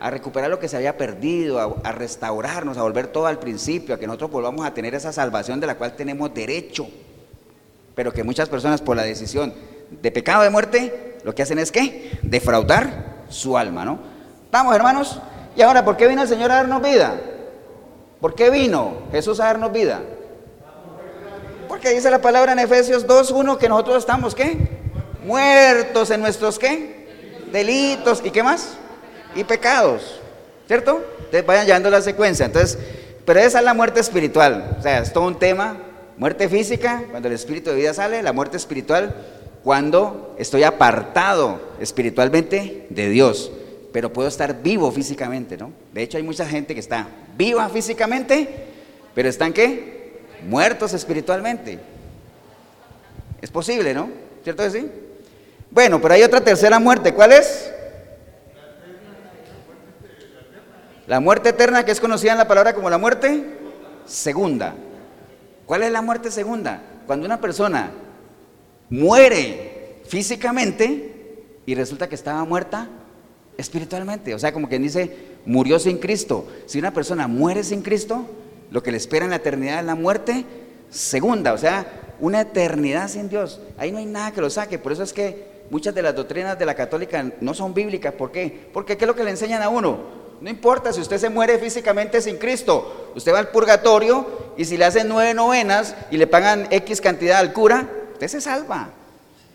a recuperar lo que se había perdido, a, restaurarnos, a volver todo al principio, a que nosotros volvamos a tener esa salvación de la cual tenemos derecho. Pero que muchas personas por la decisión de pecado de muerte, lo que hacen es que defraudar su alma, ¿no? Vamos, hermanos. Y ahora, ¿por qué vino el Señor a darnos vida? ¿Por qué vino Jesús a darnos vida? Porque dice la palabra en Efesios 2.1 que nosotros estamos, ¿qué? Muertos en nuestros, ¿qué? Delitos. ¿Y qué más? y pecados, ¿cierto? Entonces vayan llevando la secuencia. Entonces, pero esa es la muerte espiritual. O sea, es todo un tema. Muerte física, cuando el espíritu de vida sale, la muerte espiritual, cuando estoy apartado espiritualmente de Dios, pero puedo estar vivo físicamente, ¿no? De hecho, hay mucha gente que está viva físicamente, pero están qué? Muertos espiritualmente. Es posible, ¿no? ¿Cierto que sí? Bueno, pero hay otra tercera muerte. ¿Cuál es? La muerte eterna que es conocida en la palabra como la muerte segunda. ¿Cuál es la muerte segunda? Cuando una persona muere físicamente y resulta que estaba muerta espiritualmente. O sea, como quien dice, murió sin Cristo. Si una persona muere sin Cristo, lo que le espera en la eternidad es la muerte segunda. O sea, una eternidad sin Dios. Ahí no hay nada que lo saque. Por eso es que muchas de las doctrinas de la católica no son bíblicas. ¿Por qué? Porque ¿qué es lo que le enseñan a uno? No importa si usted se muere físicamente sin Cristo, usted va al purgatorio y si le hacen nueve novenas y le pagan X cantidad al cura, usted se salva.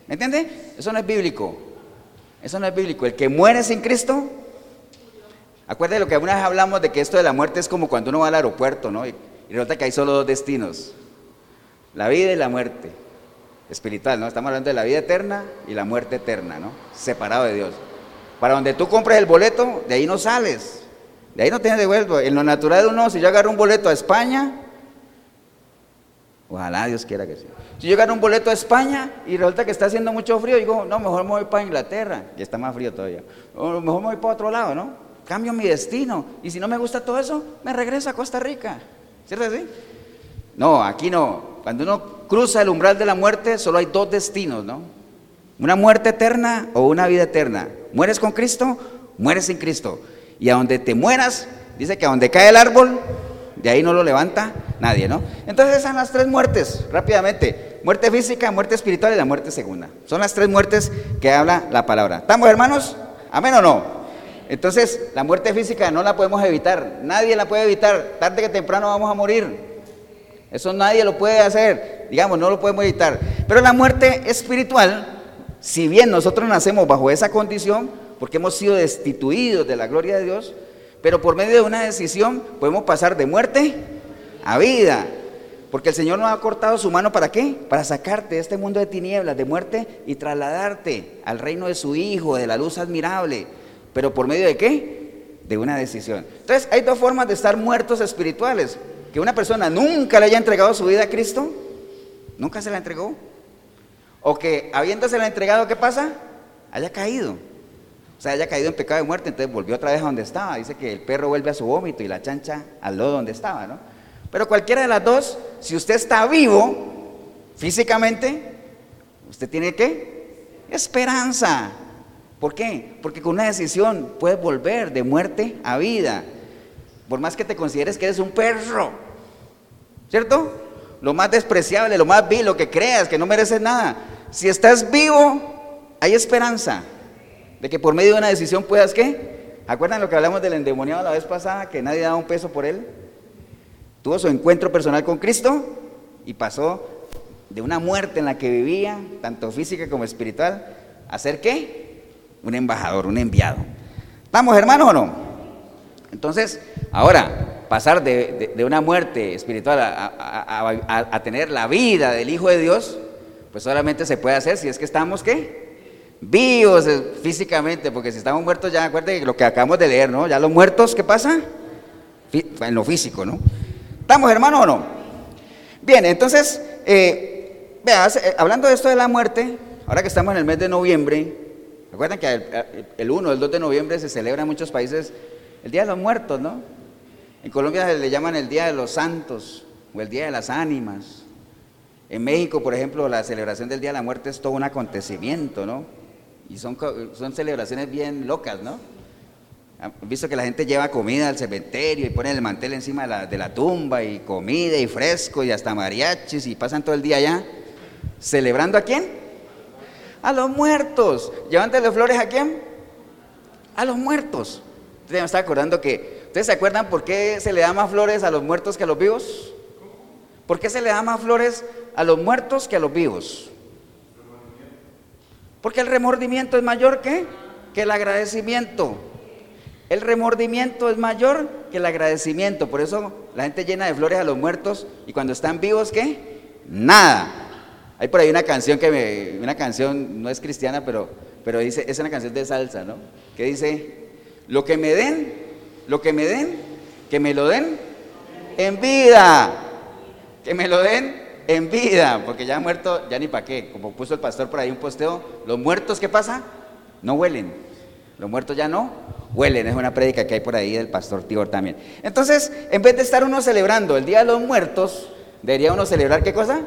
¿Me entiende? Eso no es bíblico. Eso no es bíblico. El que muere sin Cristo, acuérdate lo que alguna vez hablamos de que esto de la muerte es como cuando uno va al aeropuerto, ¿no? Y, resulta que hay solo dos destinos: la vida y la muerte espiritual, ¿no? Estamos hablando de la vida eterna y la muerte eterna, ¿no? Separado de Dios. Para donde tú compres el boleto, de ahí no sales. De ahí no tienes devuelto. En lo natural uno, si yo agarro un boleto a España, Ojalá Dios quiera que sí. Si yo gano un boleto a España y resulta que está haciendo mucho frío, digo, no, mejor me voy para Inglaterra, que está más frío todavía. O mejor me voy para otro lado, ¿no? Cambio mi destino. Y si no me gusta todo eso, me regreso a Costa Rica. ¿Cierto así? No, aquí no. Cuando uno cruza el umbral de la muerte, solo hay dos destinos, ¿no? Una muerte eterna o una vida eterna. ¿Mueres con Cristo? Mueres sin Cristo. Y a donde te mueras, dice que a donde cae el árbol, de ahí no lo levanta nadie, ¿no? Entonces esas son las tres muertes, rápidamente. Muerte física, muerte espiritual y la muerte segunda. Son las tres muertes que habla la palabra. ¿Estamos hermanos? ¿Amén o no? Entonces, la muerte física no la podemos evitar. Nadie la puede evitar. Tarde que temprano vamos a morir. Eso nadie lo puede hacer. Digamos, no lo podemos evitar. Pero la muerte espiritual, si bien nosotros nacemos bajo esa condición, porque hemos sido destituidos de la gloria de Dios, pero por medio de una decisión podemos pasar de muerte a vida. Porque el Señor nos ha cortado su mano para qué? Para sacarte de este mundo de tinieblas, de muerte y trasladarte al reino de su Hijo, de la luz admirable. Pero por medio de qué? De una decisión. Entonces hay dos formas de estar muertos espirituales. Que una persona nunca le haya entregado su vida a Cristo, nunca se la entregó. O que habiéndose la entregado, ¿qué pasa? Haya caído. O sea, haya caído en pecado de muerte, entonces volvió otra vez a donde estaba. Dice que el perro vuelve a su vómito y la chancha al lodo donde estaba, ¿no? Pero cualquiera de las dos, si usted está vivo físicamente, usted tiene qué? Esperanza. ¿Por qué? Porque con una decisión puedes volver de muerte a vida. Por más que te consideres que eres un perro, ¿cierto? Lo más despreciable, lo más vil, lo que creas, que no mereces nada. Si estás vivo, hay esperanza. De que por medio de una decisión puedas qué? ¿Acuerdan lo que hablamos del endemoniado la vez pasada? Que nadie daba un peso por él. Tuvo su encuentro personal con Cristo y pasó de una muerte en la que vivía, tanto física como espiritual, a ser qué? Un embajador, un enviado. ¿Estamos hermanos o no? Entonces, ahora, pasar de, una muerte espiritual a, a tener la vida del Hijo de Dios, pues solamente se puede hacer si es que estamos qué? vivos eh, físicamente, porque si estamos muertos ya, acuérdense lo que acabamos de leer, ¿no? Ya los muertos, ¿qué pasa? En lo físico, ¿no? ¿Estamos hermanos o no? Bien, entonces, eh, eh, hablando de esto de la muerte, ahora que estamos en el mes de noviembre, recuerden que el, el 1, el 2 de noviembre se celebra en muchos países el Día de los Muertos, ¿no? En Colombia se le llaman el Día de los Santos o el Día de las Ánimas. En México, por ejemplo, la celebración del Día de la Muerte es todo un acontecimiento, ¿no? Y son, son celebraciones bien locas, ¿no? Visto que la gente lleva comida al cementerio y pone el mantel encima de la, de la, tumba y comida y fresco y hasta mariachis y pasan todo el día allá. ¿Celebrando a quién? A los muertos. ¿Llevándole flores a quién? A los muertos. Usted me está acordando que, ¿ustedes se acuerdan por qué se le da más flores a los muertos que a los vivos? ¿Por qué se le da más flores a los muertos que a los vivos? Porque el remordimiento es mayor que, que el agradecimiento. El remordimiento es mayor que el agradecimiento. Por eso la gente llena de flores a los muertos y cuando están vivos, ¿qué? Nada. Hay por ahí una canción que me, una canción no es cristiana, pero, pero dice, es una canción de salsa, ¿no? Que dice, lo que me den, lo que me den, que me lo den en vida. Que me lo den en vida, porque ya muerto, ya ni para qué. Como puso el pastor por ahí un posteo, los muertos, ¿qué pasa? No huelen. Los muertos ya no huelen. Es una prédica que hay por ahí del pastor Tibor también. Entonces, en vez de estar uno celebrando el Día de los Muertos, debería uno celebrar qué cosa?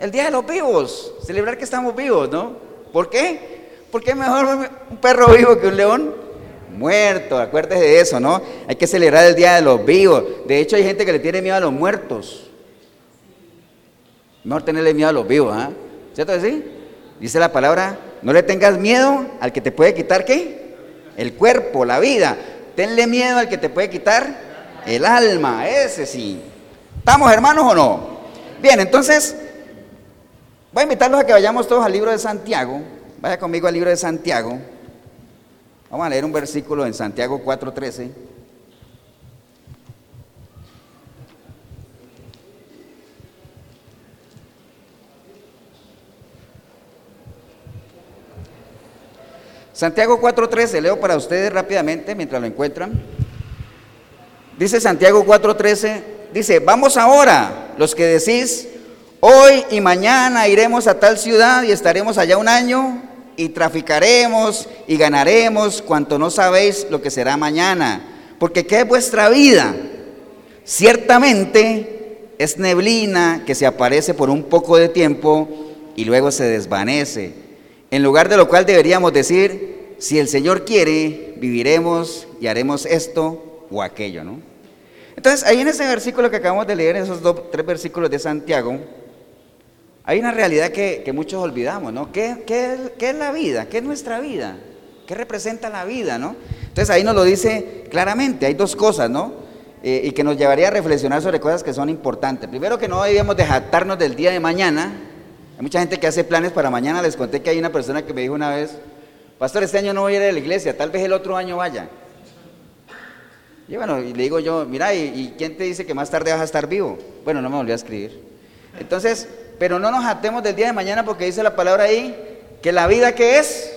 El Día de los Vivos. Celebrar que estamos vivos, ¿no? ¿Por qué? Porque es mejor un perro vivo que un león muerto. Acuérdese de eso, ¿no? Hay que celebrar el Día de los Vivos. De hecho, hay gente que le tiene miedo a los muertos. Mejor tenerle miedo a los vivos, ¿ah? ¿Cierto que sí? Dice la palabra, no le tengas miedo al que te puede quitar qué? El cuerpo, la vida. Tenle miedo al que te puede quitar el alma, ese sí. ¿Estamos hermanos o no? Bien, entonces, voy a invitarlos a que vayamos todos al libro de Santiago. Vaya conmigo al libro de Santiago. Vamos a leer un versículo en Santiago 4:13. Santiago 4.13, leo para ustedes rápidamente mientras lo encuentran. Dice Santiago 4.13, dice, vamos ahora, los que decís, hoy y mañana iremos a tal ciudad y estaremos allá un año y traficaremos y ganaremos cuanto no sabéis lo que será mañana. Porque ¿qué es vuestra vida? Ciertamente es neblina que se aparece por un poco de tiempo y luego se desvanece. En lugar de lo cual deberíamos decir, si el Señor quiere, viviremos y haremos esto o aquello, ¿no? Entonces, ahí en ese versículo que acabamos de leer, esos dos, tres versículos de Santiago, hay una realidad que, muchos olvidamos, ¿no? ¿Qué, es la vida? ¿Qué es nuestra vida? ¿Qué representa la vida, no? Entonces ahí nos lo dice claramente, hay dos cosas, ¿no? Eh, y que nos llevaría a reflexionar sobre cosas que son importantes. Primero que no debíamos de jactarnos del día de mañana. Hay mucha gente que hace planes para mañana. Les conté que hay una persona que me dijo una vez, pastor, este año no voy a ir a la iglesia, tal vez el otro año vaya. Y bueno, y le digo yo, mira, ¿y, quién te dice que más tarde vas a estar vivo? Bueno, no me volvió a escribir. Entonces, pero no nos atemos del día de mañana porque dice la palabra ahí que la vida que es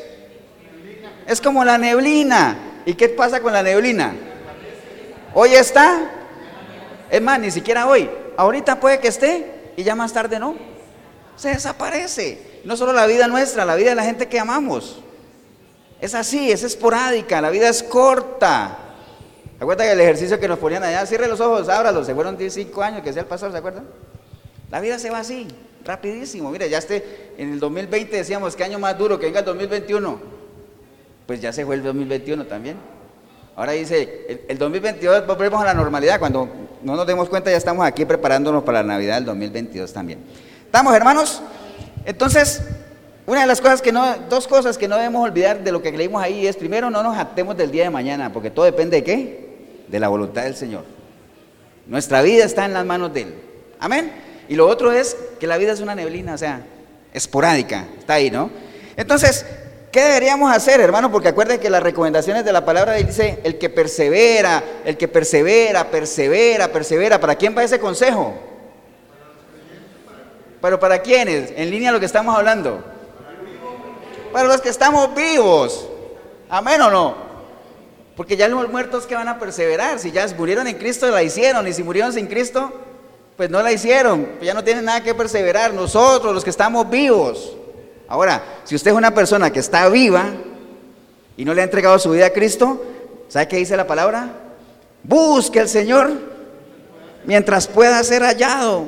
es como la neblina. ¿Y qué pasa con la neblina? Hoy está. Es más, ni siquiera hoy. Ahorita puede que esté y ya más tarde no. Se desaparece. No solo la vida nuestra, la vida de la gente que amamos. Es así, es esporádica, la vida es corta. ¿Se acuerdan el ejercicio que nos ponían allá? Cierre los ojos, ábralos. Se fueron 15 años que sea el pastor, ¿se acuerdan? La vida se va así, rapidísimo. Mire, ya esté en el 2020 decíamos que año más duro, que venga el 2021. Pues ya se fue el 2021 también. Ahora dice, el, 2022 volvemos a la normalidad. Cuando no nos demos cuenta, ya estamos aquí preparándonos para la Navidad del 2022 también. ¿Estamos, hermanos? Entonces, una de las cosas que no, dos cosas que no debemos olvidar de lo que leímos ahí es, primero, no nos atemos del día de mañana, porque todo depende de qué? de la voluntad del Señor. Nuestra vida está en las manos de Él. Amén. Y lo otro es que la vida es una neblina, o sea, esporádica, está ahí, ¿no? Entonces, ¿qué deberíamos hacer, hermano? Porque acuérdense que las recomendaciones de la palabra dice, el que persevera, el que persevera, persevera, persevera. ¿Para quién va ese consejo? ¿Pero para quiénes? En línea lo que estamos hablando. Para los que estamos vivos. Amén o no. Porque ya los muertos que van a perseverar, si ya murieron en Cristo la hicieron y si murieron sin Cristo, pues no la hicieron, pues ya no tienen nada que perseverar, nosotros los que estamos vivos. Ahora, si usted es una persona que está viva y no le ha entregado su vida a Cristo, ¿sabe qué dice la palabra? Busque al Señor mientras pueda ser hallado,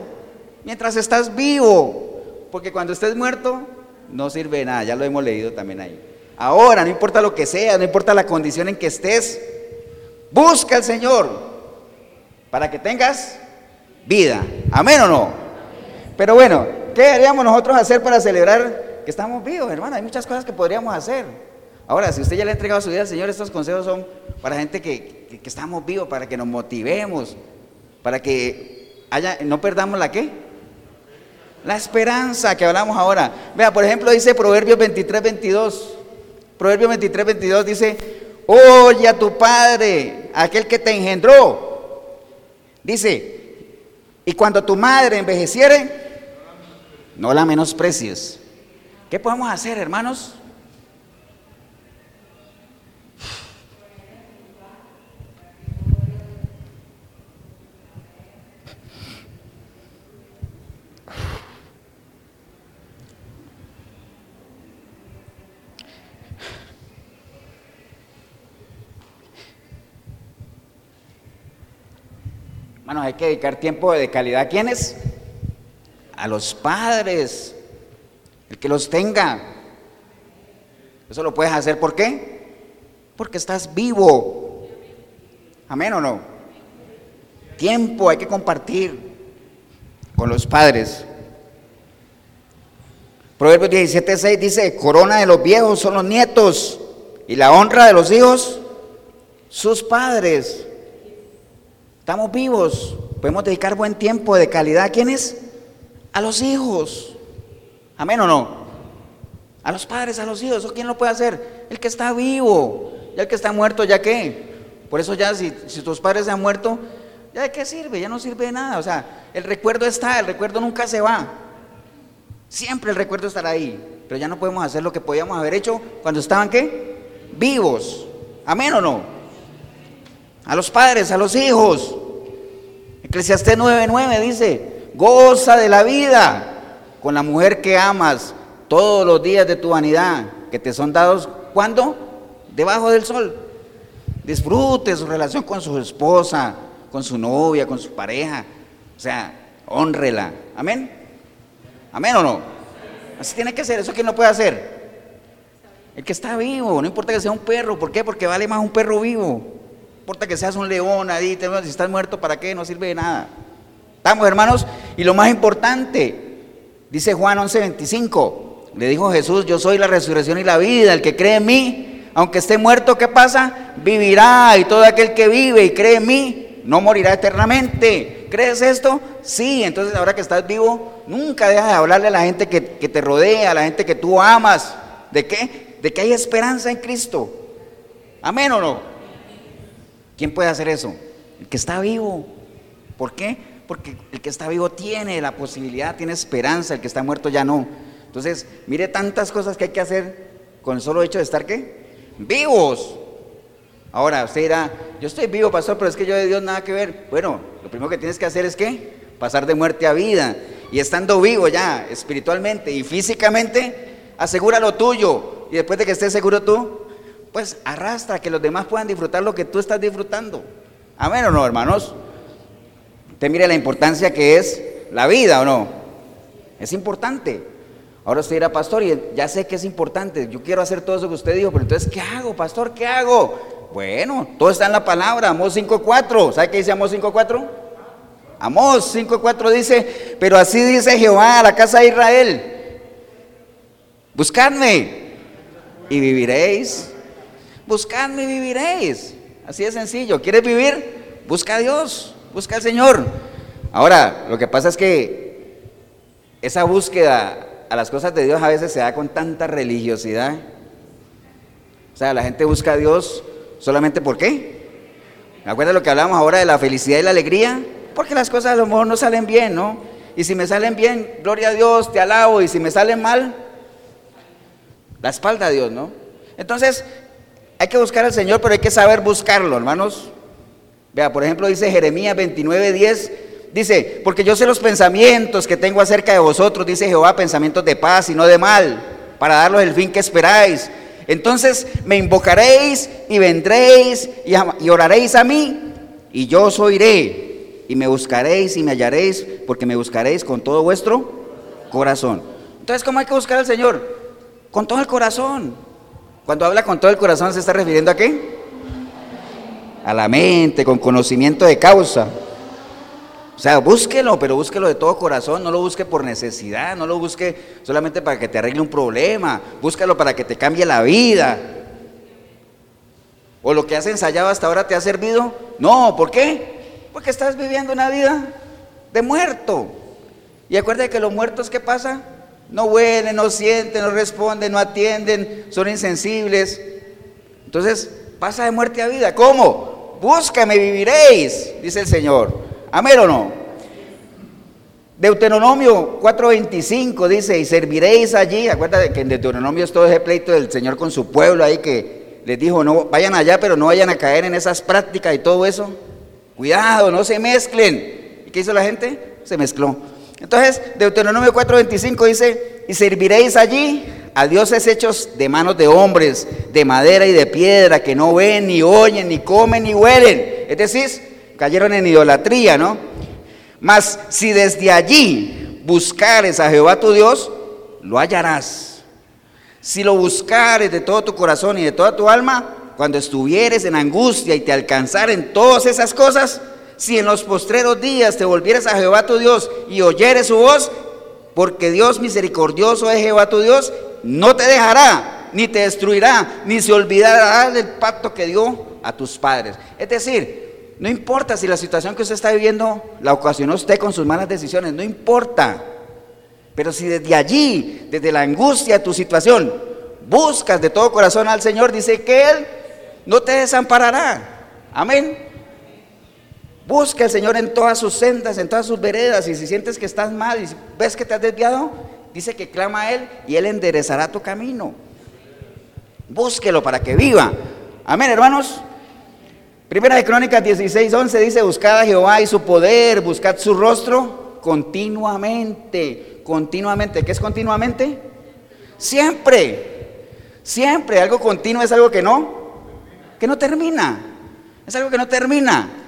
mientras estás vivo, porque cuando estés muerto no sirve de nada, ya lo hemos leído también ahí. Ahora, no importa lo que sea, no importa la condición en que estés, busca al Señor para que tengas vida. Amén o no. Pero bueno, ¿qué deberíamos nosotros hacer para celebrar que estamos vivos, hermano? Hay muchas cosas que podríamos hacer. Ahora, si usted ya le ha entregado su vida al Señor, estos consejos son para gente que, que, estamos vivos, para que nos motivemos, para que haya, no perdamos la qué? La esperanza que hablamos ahora. Vea, por ejemplo, dice Proverbios 23, 22. Proverbio 23, 22 dice, oye a tu padre, aquel que te engendró. Dice, y cuando tu madre envejeciere, no la menosprecies. ¿Qué podemos hacer, hermanos? Hay que dedicar tiempo de calidad. ¿A quiénes? A los padres. El que los tenga. Eso lo puedes hacer. ¿Por qué? Porque estás vivo. Amén o no. Tiempo hay que compartir con los padres. Proverbios 17:6 dice, corona de los viejos son los nietos y la honra de los hijos, sus padres. Estamos vivos, podemos dedicar buen tiempo de calidad. ¿A quiénes? A los hijos. Amén o no. A los padres, a los hijos. ¿Eso quién lo puede hacer? El que está vivo. Ya el que está muerto, ¿ya qué? Por eso ya si, si tus padres se han muerto, ¿ya de qué sirve? Ya no sirve de nada. O sea, el recuerdo está, el recuerdo nunca se va. Siempre el recuerdo estará ahí. Pero ya no podemos hacer lo que podíamos haber hecho cuando estaban qué? Vivos. Amén o no a los padres, a los hijos. Eclesiastés 9:9 dice, goza de la vida con la mujer que amas todos los días de tu vanidad, que te son dados, ¿cuándo? Debajo del sol. Disfrute su relación con su esposa, con su novia, con su pareja. O sea, honrela. Amén. Amén o no. Así tiene que ser. ¿Eso quién no puede hacer? El que está vivo. No importa que sea un perro. ¿Por qué? Porque vale más un perro vivo. Importa que seas un león ahí. Si estás muerto, ¿para qué? No sirve de nada. Estamos, hermanos. Y lo más importante, dice Juan 11:25. Le dijo Jesús, yo soy la resurrección y la vida. El que cree en mí, aunque esté muerto, ¿qué pasa? Vivirá. Y todo aquel que vive y cree en mí, no morirá eternamente. ¿Crees esto? Sí. Entonces ahora que estás vivo, nunca dejas de hablarle a la gente que, que te rodea, a la gente que tú amas. ¿De qué? De que hay esperanza en Cristo. Amén o no. ¿Quién puede hacer eso? El que está vivo. ¿Por qué? Porque el que está vivo tiene la posibilidad, tiene esperanza, el que está muerto ya no. Entonces, mire tantas cosas que hay que hacer con el solo hecho de estar qué? Vivos. Ahora, usted dirá, yo estoy vivo, pastor, pero es que yo de Dios nada que ver. Bueno, lo primero que tienes que hacer es qué? Pasar de muerte a vida. Y estando vivo ya, espiritualmente y físicamente, asegura lo tuyo. Y después de que estés seguro tú, pues arrastra que los demás puedan disfrutar lo que tú estás disfrutando. Amén o no, hermanos. Usted mire la importancia que es la vida o no. Es importante. Ahora usted dirá, pastor, y ya sé que es importante, yo quiero hacer todo eso que usted dijo, pero entonces, ¿qué hago, pastor? ¿Qué hago? Bueno, todo está en la palabra, Amós 5.4. ¿Sabe qué dice Amós 5.4? Amós 5.4 dice, pero así dice Jehová a la casa de Israel, buscadme y viviréis, buscadme y viviréis. Así de sencillo, ¿quieres vivir? Busca a Dios, busca al Señor. Ahora, lo que pasa es que esa búsqueda a las cosas de Dios a veces se da con tanta religiosidad. O sea, la gente busca a Dios solamente por qué. ¿Me acuerdas lo que hablamos ahora de la felicidad y la alegría? Porque las cosas a lo mejor no salen bien, ¿no? Y si me salen bien, gloria a Dios, te alabo. Y si me salen mal, la espalda a Dios, ¿no? Entonces, hay que buscar al Señor, pero hay que saber buscarlo, hermanos. Vea, por ejemplo, dice Jeremías 29, 10. Dice, porque yo sé los pensamientos que tengo acerca de vosotros, dice Jehová, pensamientos de paz y no de mal, para daros el fin que esperáis. Entonces me invocaréis y vendréis y, oraréis a mí, y yo os oiré, y me buscaréis y me hallaréis, porque me buscaréis con todo vuestro corazón. Entonces, ¿cómo hay que buscar al Señor? Con todo el corazón. Cuando habla con todo el corazón, ¿se está refiriendo a qué? A la mente, con conocimiento de causa. O sea, búsquelo, pero búsquelo de todo corazón, no lo busque por necesidad, no lo busque solamente para que te arregle un problema, búscalo para que te cambie la vida. ¿O lo que has ensayado hasta ahora te ha servido? No, ¿por qué? Porque estás viviendo una vida de muerto. Y acuérdate que los muertos, ¿qué pasa? No huelen, no sienten, no responden, no atienden, son insensibles. Entonces, pasa de muerte a vida. ¿Cómo? Búscame, viviréis, dice el Señor. Amén o no. Deuteronomio 4:25 dice, y serviréis allí. Acuérdate que en Deuteronomio es todo ese pleito del Señor con su pueblo ahí que les dijo, no vayan allá, pero no vayan a caer en esas prácticas y todo eso. Cuidado, no se mezclen. ¿Y qué hizo la gente? Se mezcló. Entonces, Deuteronomio 4:25 dice, y serviréis allí a dioses hechos de manos de hombres, de madera y de piedra, que no ven, ni oyen, ni comen, ni huelen. Es decir, cayeron en idolatría, ¿no? Mas si desde allí buscares a Jehová tu Dios, lo hallarás. Si lo buscares de todo tu corazón y de toda tu alma, cuando estuvieres en angustia y te alcanzaren todas esas cosas, si en los postreros días te volvieres a Jehová tu Dios y oyeres su voz, porque Dios misericordioso es Jehová tu Dios, no te dejará, ni te destruirá, ni se olvidará del pacto que dio a tus padres. Es decir, no importa si la situación que usted está viviendo la ocasionó usted con sus malas decisiones, no importa. Pero si desde allí, desde la angustia de tu situación, buscas de todo corazón al Señor, dice que Él no te desamparará. Amén. Busca al Señor en todas sus sendas, en todas sus veredas. Y si sientes que estás mal y ves que te has desviado, dice que clama a Él y Él enderezará tu camino. Búsquelo para que viva. Amén, hermanos. Primera de Crónicas 16, 11 dice, buscad a Jehová y su poder, buscad su rostro continuamente, continuamente. ¿Qué es continuamente? Siempre, siempre. Algo continuo es algo que no, que no termina. Es algo que no termina.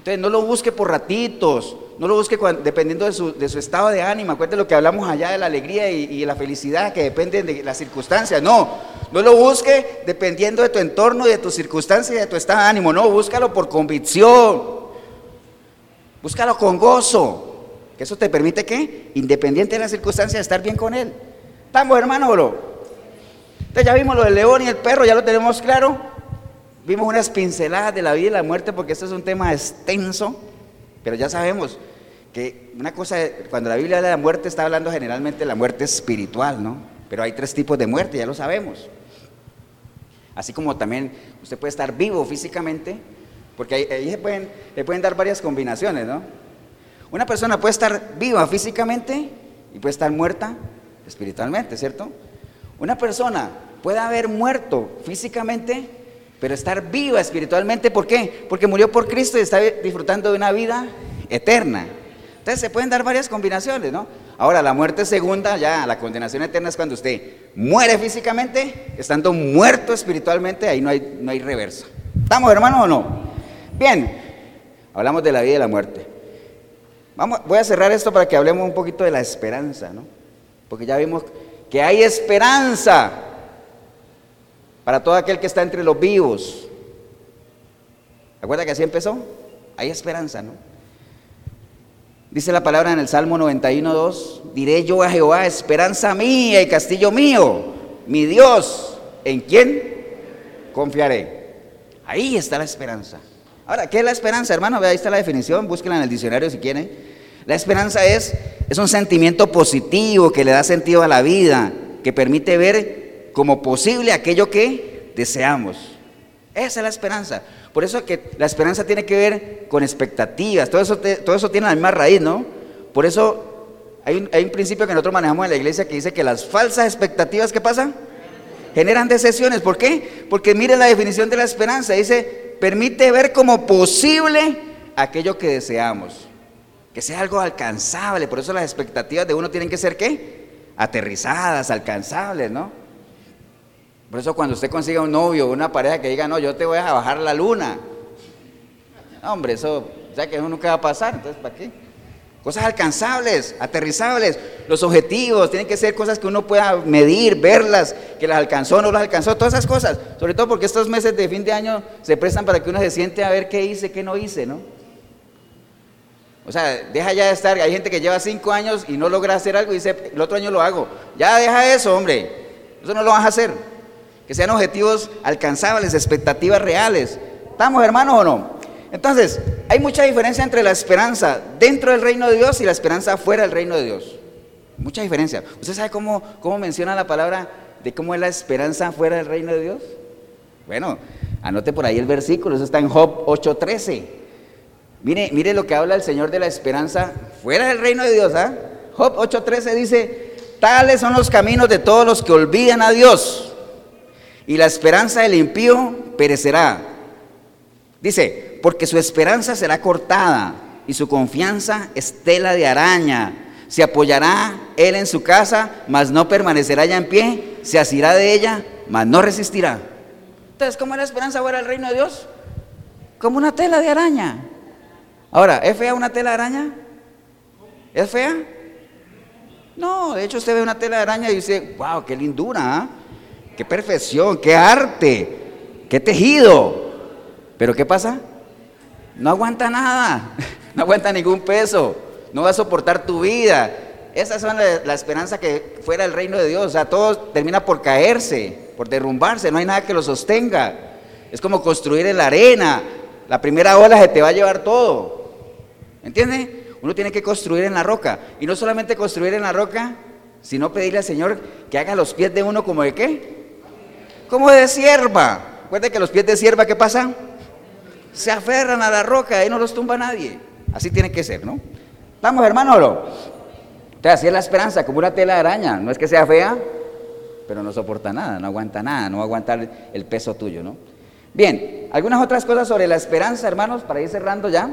Entonces no lo busque por ratitos, no lo busque dependiendo de su, estado de ánimo. Acuérdate lo que hablamos allá de la alegría y, y la felicidad que dependen de las circunstancias. No, no lo busque dependiendo de tu entorno y de tus circunstancias y de tu estado de ánimo. No, búscalo por convicción. Búscalo con gozo. Que eso te permite que, independiente de las circunstancias, estar bien con él. ¿Estamos, hermano, bro? Entonces ya vimos lo del león y el perro, ya lo tenemos claro. Vimos unas pinceladas de la vida y la muerte porque esto es un tema extenso, pero ya sabemos que una cosa, cuando la Biblia habla de la muerte, está hablando generalmente de la muerte espiritual, ¿no? Pero hay tres tipos de muerte, ya lo sabemos. Así como también usted puede estar vivo físicamente, porque ahí, se, pueden, pueden dar varias combinaciones, ¿no? Una persona puede estar viva físicamente y puede estar muerta espiritualmente, ¿cierto? Una persona puede haber muerto físicamente, pero estar viva espiritualmente, ¿por qué? Porque murió por Cristo y está disfrutando de una vida eterna. Entonces se pueden dar varias combinaciones, ¿no? Ahora, la muerte segunda, ya, la condenación eterna es cuando usted muere físicamente, estando muerto espiritualmente, ahí no hay, no hay reversa. ¿Estamos, hermanos, o no? Bien, hablamos de la vida y la muerte. Vamos, voy a cerrar esto para que hablemos un poquito de la esperanza, ¿no? Porque ya vimos que hay esperanza para todo aquel que está entre los vivos. ¿Recuerda que así empezó? Hay esperanza, ¿no? Dice la palabra en el Salmo 91.2, diré yo a Jehová, esperanza mía y castillo mío, mi Dios, ¿en quién confiaré? Ahí está la esperanza. Ahora, ¿qué es la esperanza, hermano? Ahí está la definición, búsquela en el diccionario si quieren. La esperanza es, es un sentimiento positivo que le da sentido a la vida, que permite ver como posible aquello que deseamos. Esa es la esperanza. Por eso que la esperanza tiene que ver con expectativas, todo eso, todo eso tiene la misma raíz, ¿no? Por eso hay un, principio que nosotros manejamos en la iglesia que dice que las falsas expectativas, ¿qué pasa? Generan decepciones. ¿Por qué? Porque mire la definición de la esperanza. Dice, permite ver como posible aquello que deseamos. Que sea algo alcanzable. Por eso las expectativas de uno tienen que ser, ¿qué? Aterrizadas, alcanzables, ¿no? Por eso cuando usted consiga un novio o una pareja que diga, no, yo te voy a bajar la luna. hombre, eso, ya que eso nunca va a pasar, entonces, ¿para qué? Cosas alcanzables, aterrizables. Los objetivos tienen que ser cosas que uno pueda medir, verlas, que las alcanzó no las alcanzó, todas esas cosas. Sobre todo porque estos meses de fin de año se prestan para que uno se siente a ver qué hice, qué no hice, ¿no? O sea, deja ya de estar. Hay gente que lleva cinco años y no logra hacer algo y dice, el otro año lo hago. Ya deja eso, hombre. Eso no lo vas a hacer que sean objetivos alcanzables, expectativas reales. ¿Estamos hermanos o no? Entonces, hay mucha diferencia entre la esperanza dentro del reino de Dios y la esperanza fuera del reino de Dios. Mucha diferencia. ¿Usted sabe cómo, cómo menciona la palabra de cómo es la esperanza fuera del reino de Dios? Bueno, anote por ahí el versículo, eso está en Job 8:13. Mire, mire lo que habla el Señor de la esperanza fuera del reino de Dios. ¿ah? Job 8:13 dice, tales son los caminos de todos los que olvidan a Dios y la esperanza del impío perecerá. Dice, porque su esperanza será cortada y su confianza es tela de araña. Se apoyará él en su casa, mas no permanecerá ya en pie. Se asirá de ella, mas no resistirá. Entonces, ¿cómo es la esperanza ahora el reino de Dios? Como una tela de araña. Ahora, ¿es fea una tela de araña? ¿Es fea? No, de hecho usted ve una tela de araña y dice, wow, qué lindura. ¿ah? Qué perfección, qué arte, qué tejido. Pero ¿qué pasa? No aguanta nada, no aguanta ningún peso, no va a soportar tu vida. Esa es la, esperanza que fuera el reino de Dios. O sea, todo termina por caerse, por derrumbarse, no hay nada que lo sostenga. Es como construir en la arena. La primera ola se te va a llevar todo. ¿Entiendes? Uno tiene que construir en la roca. Y no solamente construir en la roca, sino pedirle al Señor que haga los pies de uno como de qué? Como de sierva. Recuerden que los pies de sierva, ¿qué pasa? Se aferran a la roca y no los tumba nadie. Así tiene que ser, ¿no? Vamos, hermano, ¿no? Entonces, así es la esperanza, como una tela de araña. No es que sea fea, pero no soporta nada, no aguanta nada, no va a aguantar el peso tuyo, ¿no? Bien, algunas otras cosas sobre la esperanza, hermanos, para ir cerrando ya.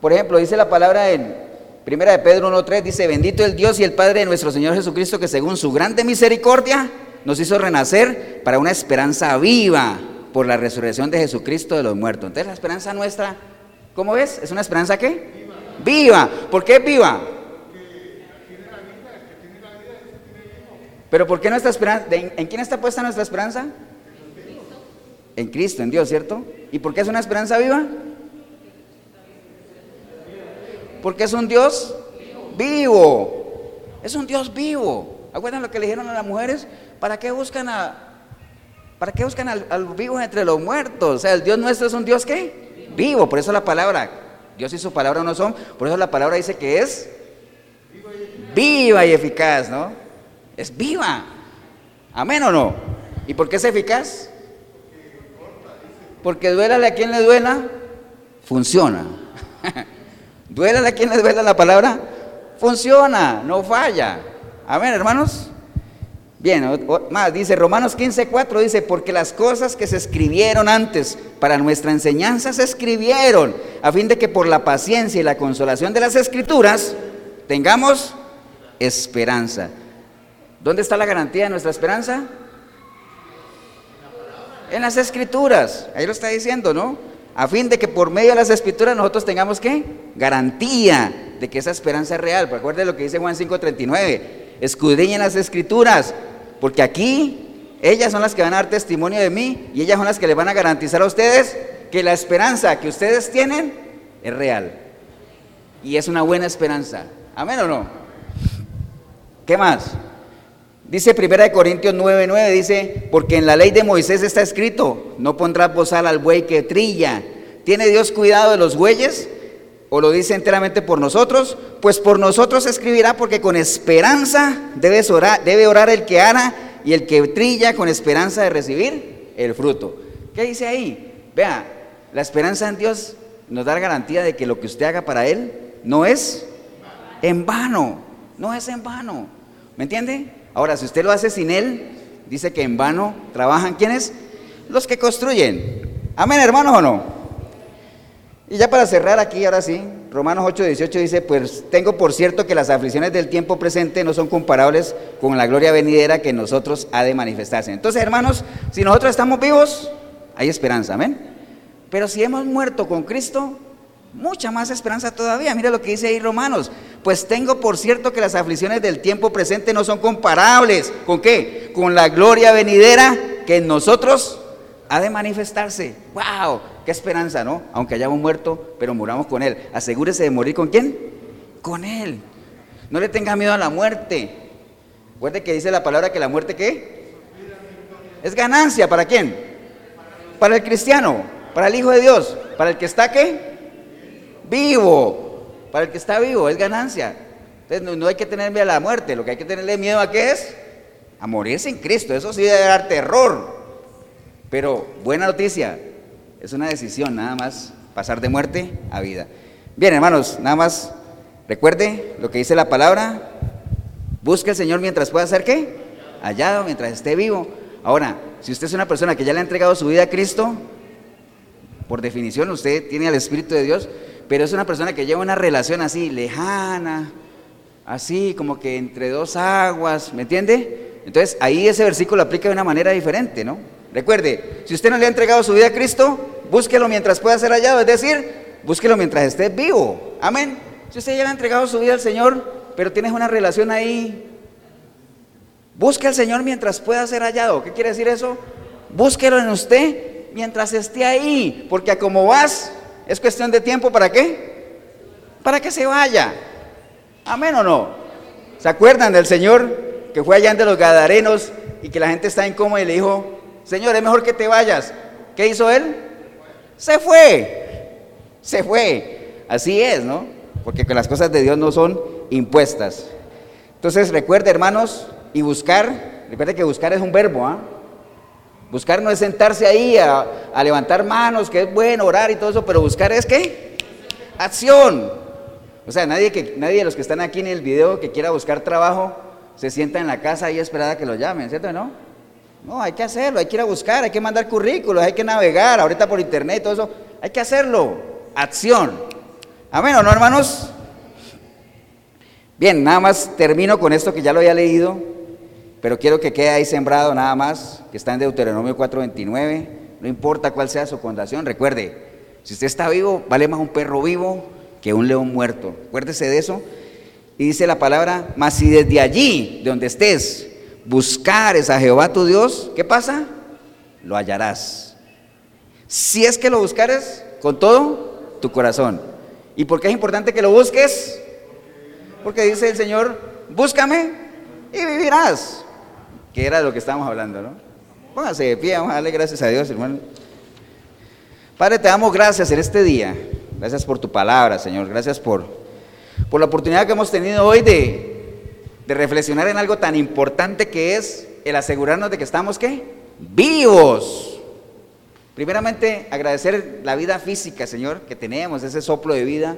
Por ejemplo, dice la palabra en Primera de Pedro 1.3, dice, bendito el Dios y el Padre de nuestro Señor Jesucristo, que según su grande misericordia nos hizo renacer para una esperanza viva por la resurrección de Jesucristo de los muertos. Entonces la esperanza nuestra, ¿cómo ves? ¿Es una esperanza qué? Viva. ¿Por qué viva? Pero ¿por qué nuestra esperanza? ¿En quién está puesta nuestra esperanza? En Cristo, en Dios, ¿cierto? ¿Y por qué es una esperanza viva? Porque es un Dios vivo. Es un Dios vivo. ¿Acuerdan lo que le dijeron a las mujeres? ¿Para qué buscan a para qué buscan al, al vivo entre los muertos? O sea, el Dios nuestro es un Dios que vivo. Por eso la palabra, Dios y su palabra no son. Por eso la palabra dice que es viva y eficaz, ¿no? Es viva. Amén o no. ¿Y por qué es eficaz? Porque duela a quien le duela, funciona. duela a quien le duela la palabra, funciona, no falla. Amén, hermanos. Bien, más, dice Romanos 15, 4, dice, porque las cosas que se escribieron antes para nuestra enseñanza se escribieron, a fin de que por la paciencia y la consolación de las escrituras tengamos esperanza. ¿Dónde está la garantía de nuestra esperanza? En las escrituras, ahí lo está diciendo, ¿no? A fin de que por medio de las escrituras nosotros tengamos qué? Garantía de que esa esperanza es real. Recuerde lo que dice Juan 5:39. Escudriñen las escrituras, porque aquí ellas son las que van a dar testimonio de mí y ellas son las que le van a garantizar a ustedes que la esperanza que ustedes tienen es real. Y es una buena esperanza. ¿Amén o no? ¿Qué más? Dice 1 Corintios 9:9, dice, porque en la ley de Moisés está escrito, no pondrás bozal al buey que trilla. ¿Tiene Dios cuidado de los bueyes? ¿O lo dice enteramente por nosotros? Pues por nosotros escribirá, porque con esperanza debe orar el que ara y el que trilla con esperanza de recibir el fruto. ¿Qué dice ahí? Vea, la esperanza en Dios nos da garantía de que lo que usted haga para Él no es en vano, no es en vano. ¿Me entiende? Ahora, si usted lo hace sin Él, dice que en vano trabajan quienes? Los que construyen. Amén, hermanos o no. Y ya para cerrar aquí, ahora sí, Romanos 8, 18 dice, pues tengo por cierto que las aflicciones del tiempo presente no son comparables con la gloria venidera que en nosotros ha de manifestarse. Entonces, hermanos, si nosotros estamos vivos, hay esperanza, amén. Pero si hemos muerto con Cristo, mucha más esperanza todavía. Mira lo que dice ahí Romanos. Pues tengo por cierto que las aflicciones del tiempo presente no son comparables. ¿Con qué? Con la gloria venidera que en nosotros ha de manifestarse. ¡Wow! ¡Qué esperanza, ¿no? Aunque hayamos muerto, pero muramos con Él. Asegúrese de morir con quién? Con Él. No le tenga miedo a la muerte. Recuerde que dice la palabra que la muerte ¿qué? Es ganancia. ¿Para quién? Para el cristiano, para el Hijo de Dios, para el que está ¿qué? Vivo. Para el que está vivo es ganancia. Entonces no, hay que tener miedo a la muerte, lo que hay que tenerle miedo a qué es? A morirse en Cristo. Eso sí debe dar terror. Pero buena noticia, es una decisión nada más pasar de muerte a vida. Bien, hermanos, nada más recuerde lo que dice la palabra. Busque al Señor mientras pueda ser qué? Hallado, mientras esté vivo. Ahora, si usted es una persona que ya le ha entregado su vida a Cristo, por definición usted tiene al Espíritu de Dios, pero es una persona que lleva una relación así, lejana, así como que entre dos aguas, ¿me entiende? Entonces ahí ese versículo aplica de una manera diferente, ¿no? Recuerde, si usted no le ha entregado su vida a Cristo, búsquelo mientras pueda ser hallado, es decir, búsquelo mientras esté vivo. Amén. Si usted ya le ha entregado su vida al Señor, pero tienes una relación ahí, busque al Señor mientras pueda ser hallado. ¿Qué quiere decir eso? Búsquelo en usted mientras esté ahí, porque como vas, es cuestión de tiempo para qué? Para que se vaya. Amén o no. ¿Se acuerdan del Señor que fue allá de los Gadarenos y que la gente está incómoda y le dijo, Señor, es mejor que te vayas? ¿Qué hizo él? Se fue. Se fue. Así es, ¿no? Porque las cosas de Dios no son impuestas. Entonces recuerde, hermanos, y buscar, recuerde que buscar es un verbo, ¿ah? Buscar no es sentarse ahí a, levantar manos, que es bueno orar y todo eso, pero buscar es qué? Acción. O sea, nadie, que, nadie de los que están aquí en el video que quiera buscar trabajo se sienta en la casa y esperada que lo llamen, ¿cierto no? No, hay que hacerlo, hay que ir a buscar, hay que mandar currículos, hay que navegar, ahorita por internet, todo eso. Hay que hacerlo. Acción. Amén, ¿o no, hermanos? Bien, nada más termino con esto que ya lo había leído, pero quiero que quede ahí sembrado nada más, que está en Deuteronomio 4:29. No importa cuál sea su condición, recuerde, si usted está vivo, vale más un perro vivo que un león muerto. Acuérdese de eso. Y dice la palabra, mas si desde allí, de donde estés, buscares a Jehová tu Dios, ¿qué pasa? Lo hallarás. Si es que lo buscares con todo tu corazón. ¿Y por qué es importante que lo busques? Porque dice el Señor, búscame y vivirás. Que era de lo que estábamos hablando, ¿no? Póngase de pie, vamos a darle gracias a Dios, hermano. Padre, te damos gracias en este día. Gracias por tu palabra, Señor. Gracias por, por la oportunidad que hemos tenido hoy de, de reflexionar en algo tan importante que es el asegurarnos de que estamos, ¿qué? Vivos. Primeramente, agradecer la vida física, Señor, que tenemos, ese soplo de vida.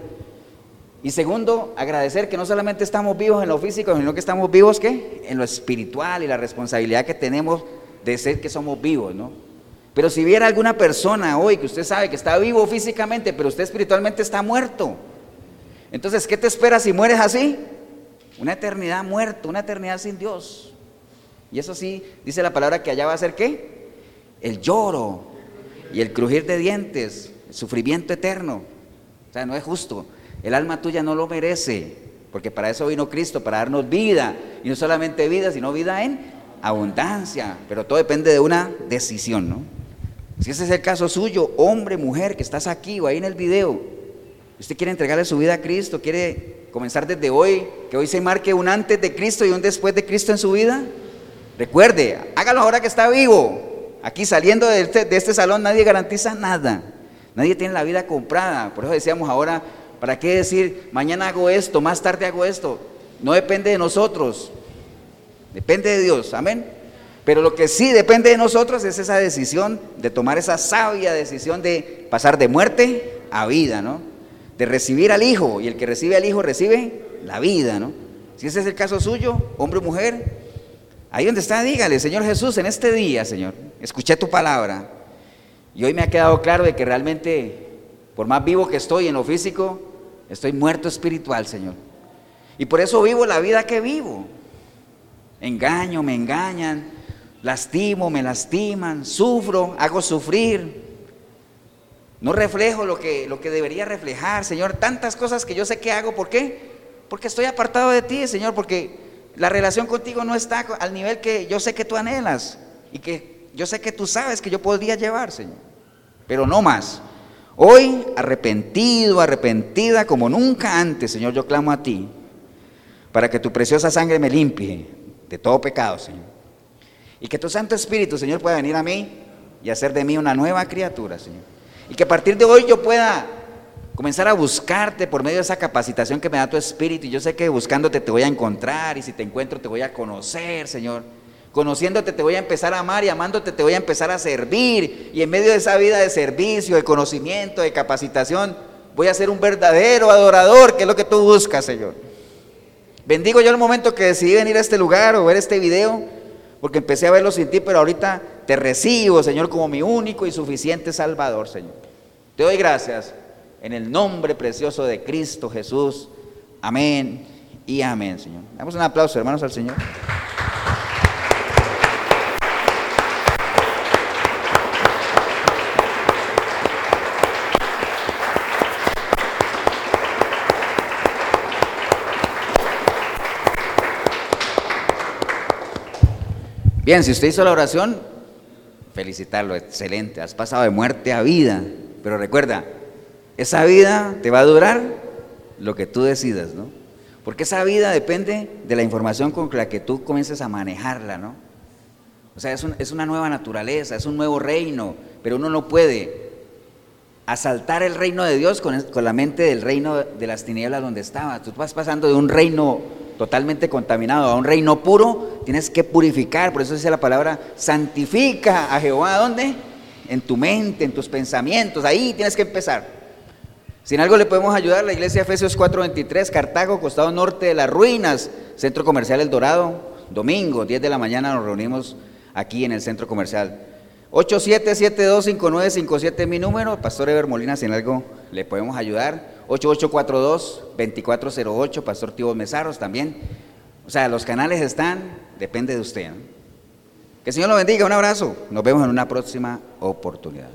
Y segundo, agradecer que no solamente estamos vivos en lo físico, sino que estamos vivos, ¿qué? En lo espiritual y la responsabilidad que tenemos de ser que somos vivos, ¿no? Pero si viera alguna persona hoy que usted sabe que está vivo físicamente, pero usted espiritualmente está muerto, entonces, ¿qué te espera si mueres así? Una eternidad muerto, una eternidad sin Dios. Y eso sí, dice la palabra que allá va a ser qué? El lloro y el crujir de dientes, el sufrimiento eterno. O sea, no es justo. El alma tuya no lo merece, porque para eso vino Cristo, para darnos vida. Y no solamente vida, sino vida en abundancia. Pero todo depende de una decisión, ¿no? Si ese es el caso suyo, hombre, mujer, que estás aquí o ahí en el video, usted quiere entregarle su vida a Cristo, quiere comenzar desde hoy, que hoy se marque un antes de Cristo y un después de Cristo en su vida, recuerde, hágalo ahora que está vivo. Aquí saliendo de este, de este salón nadie garantiza nada, nadie tiene la vida comprada. Por eso decíamos ahora, ¿para qué decir, mañana hago esto, más tarde hago esto? No depende de nosotros, depende de Dios, amén. Pero lo que sí depende de nosotros es esa decisión de tomar esa sabia decisión de pasar de muerte a vida, ¿no? De recibir al Hijo, y el que recibe al Hijo recibe la vida, ¿no? Si ese es el caso suyo, hombre o mujer, ahí donde está, dígale, Señor Jesús, en este día, Señor, escuché tu palabra, y hoy me ha quedado claro de que realmente, por más vivo que estoy en lo físico, estoy muerto espiritual, Señor. Y por eso vivo la vida que vivo. Engaño, me engañan, lastimo, me lastiman, sufro, hago sufrir. No reflejo lo que, lo que debería reflejar, Señor. Tantas cosas que yo sé que hago. ¿Por qué? Porque estoy apartado de ti, Señor. Porque la relación contigo no está al nivel que yo sé que tú anhelas. Y que yo sé que tú sabes que yo podría llevar, Señor. Pero no más. Hoy, arrepentido, arrepentida como nunca antes, Señor, yo clamo a ti. Para que tu preciosa sangre me limpie de todo pecado, Señor. Y que tu Santo Espíritu, Señor, pueda venir a mí y hacer de mí una nueva criatura, Señor. Y que a partir de hoy yo pueda comenzar a buscarte por medio de esa capacitación que me da tu Espíritu. Y yo sé que buscándote te voy a encontrar y si te encuentro te voy a conocer, Señor. Conociéndote te voy a empezar a amar y amándote te voy a empezar a servir. Y en medio de esa vida de servicio, de conocimiento, de capacitación, voy a ser un verdadero adorador, que es lo que tú buscas, Señor. Bendigo yo el momento que decidí venir a este lugar o ver este video porque empecé a verlo sin ti, pero ahorita te recibo, Señor, como mi único y suficiente Salvador, Señor. Te doy gracias en el nombre precioso de Cristo Jesús. Amén y amén, Señor. Damos un aplauso, hermanos, al Señor. Bien, si usted hizo la oración, felicitarlo, excelente, has pasado de muerte a vida, pero recuerda, esa vida te va a durar lo que tú decidas, ¿no? Porque esa vida depende de la información con la que tú comiences a manejarla, ¿no? O sea, es, es una nueva naturaleza, es un nuevo reino, pero uno no puede asaltar el reino de Dios con, con la mente del reino de las tinieblas donde estaba. Tú vas pasando de un reino totalmente contaminado, a un reino puro, tienes que purificar. Por eso dice la palabra, santifica a Jehová. ¿Dónde? En tu mente, en tus pensamientos. Ahí tienes que empezar. Si algo le podemos ayudar, la iglesia Efesios 4:23, Cartago, costado norte de las ruinas, centro comercial El Dorado, domingo, 10 de la mañana nos reunimos aquí en el centro comercial. 87725957 mi número, Pastor Ever Molina, si en algo le podemos ayudar. 8842-2408, Pastor Tío Mesaros también. O sea, los canales están, depende de usted. Que el Señor lo bendiga, un abrazo. Nos vemos en una próxima oportunidad.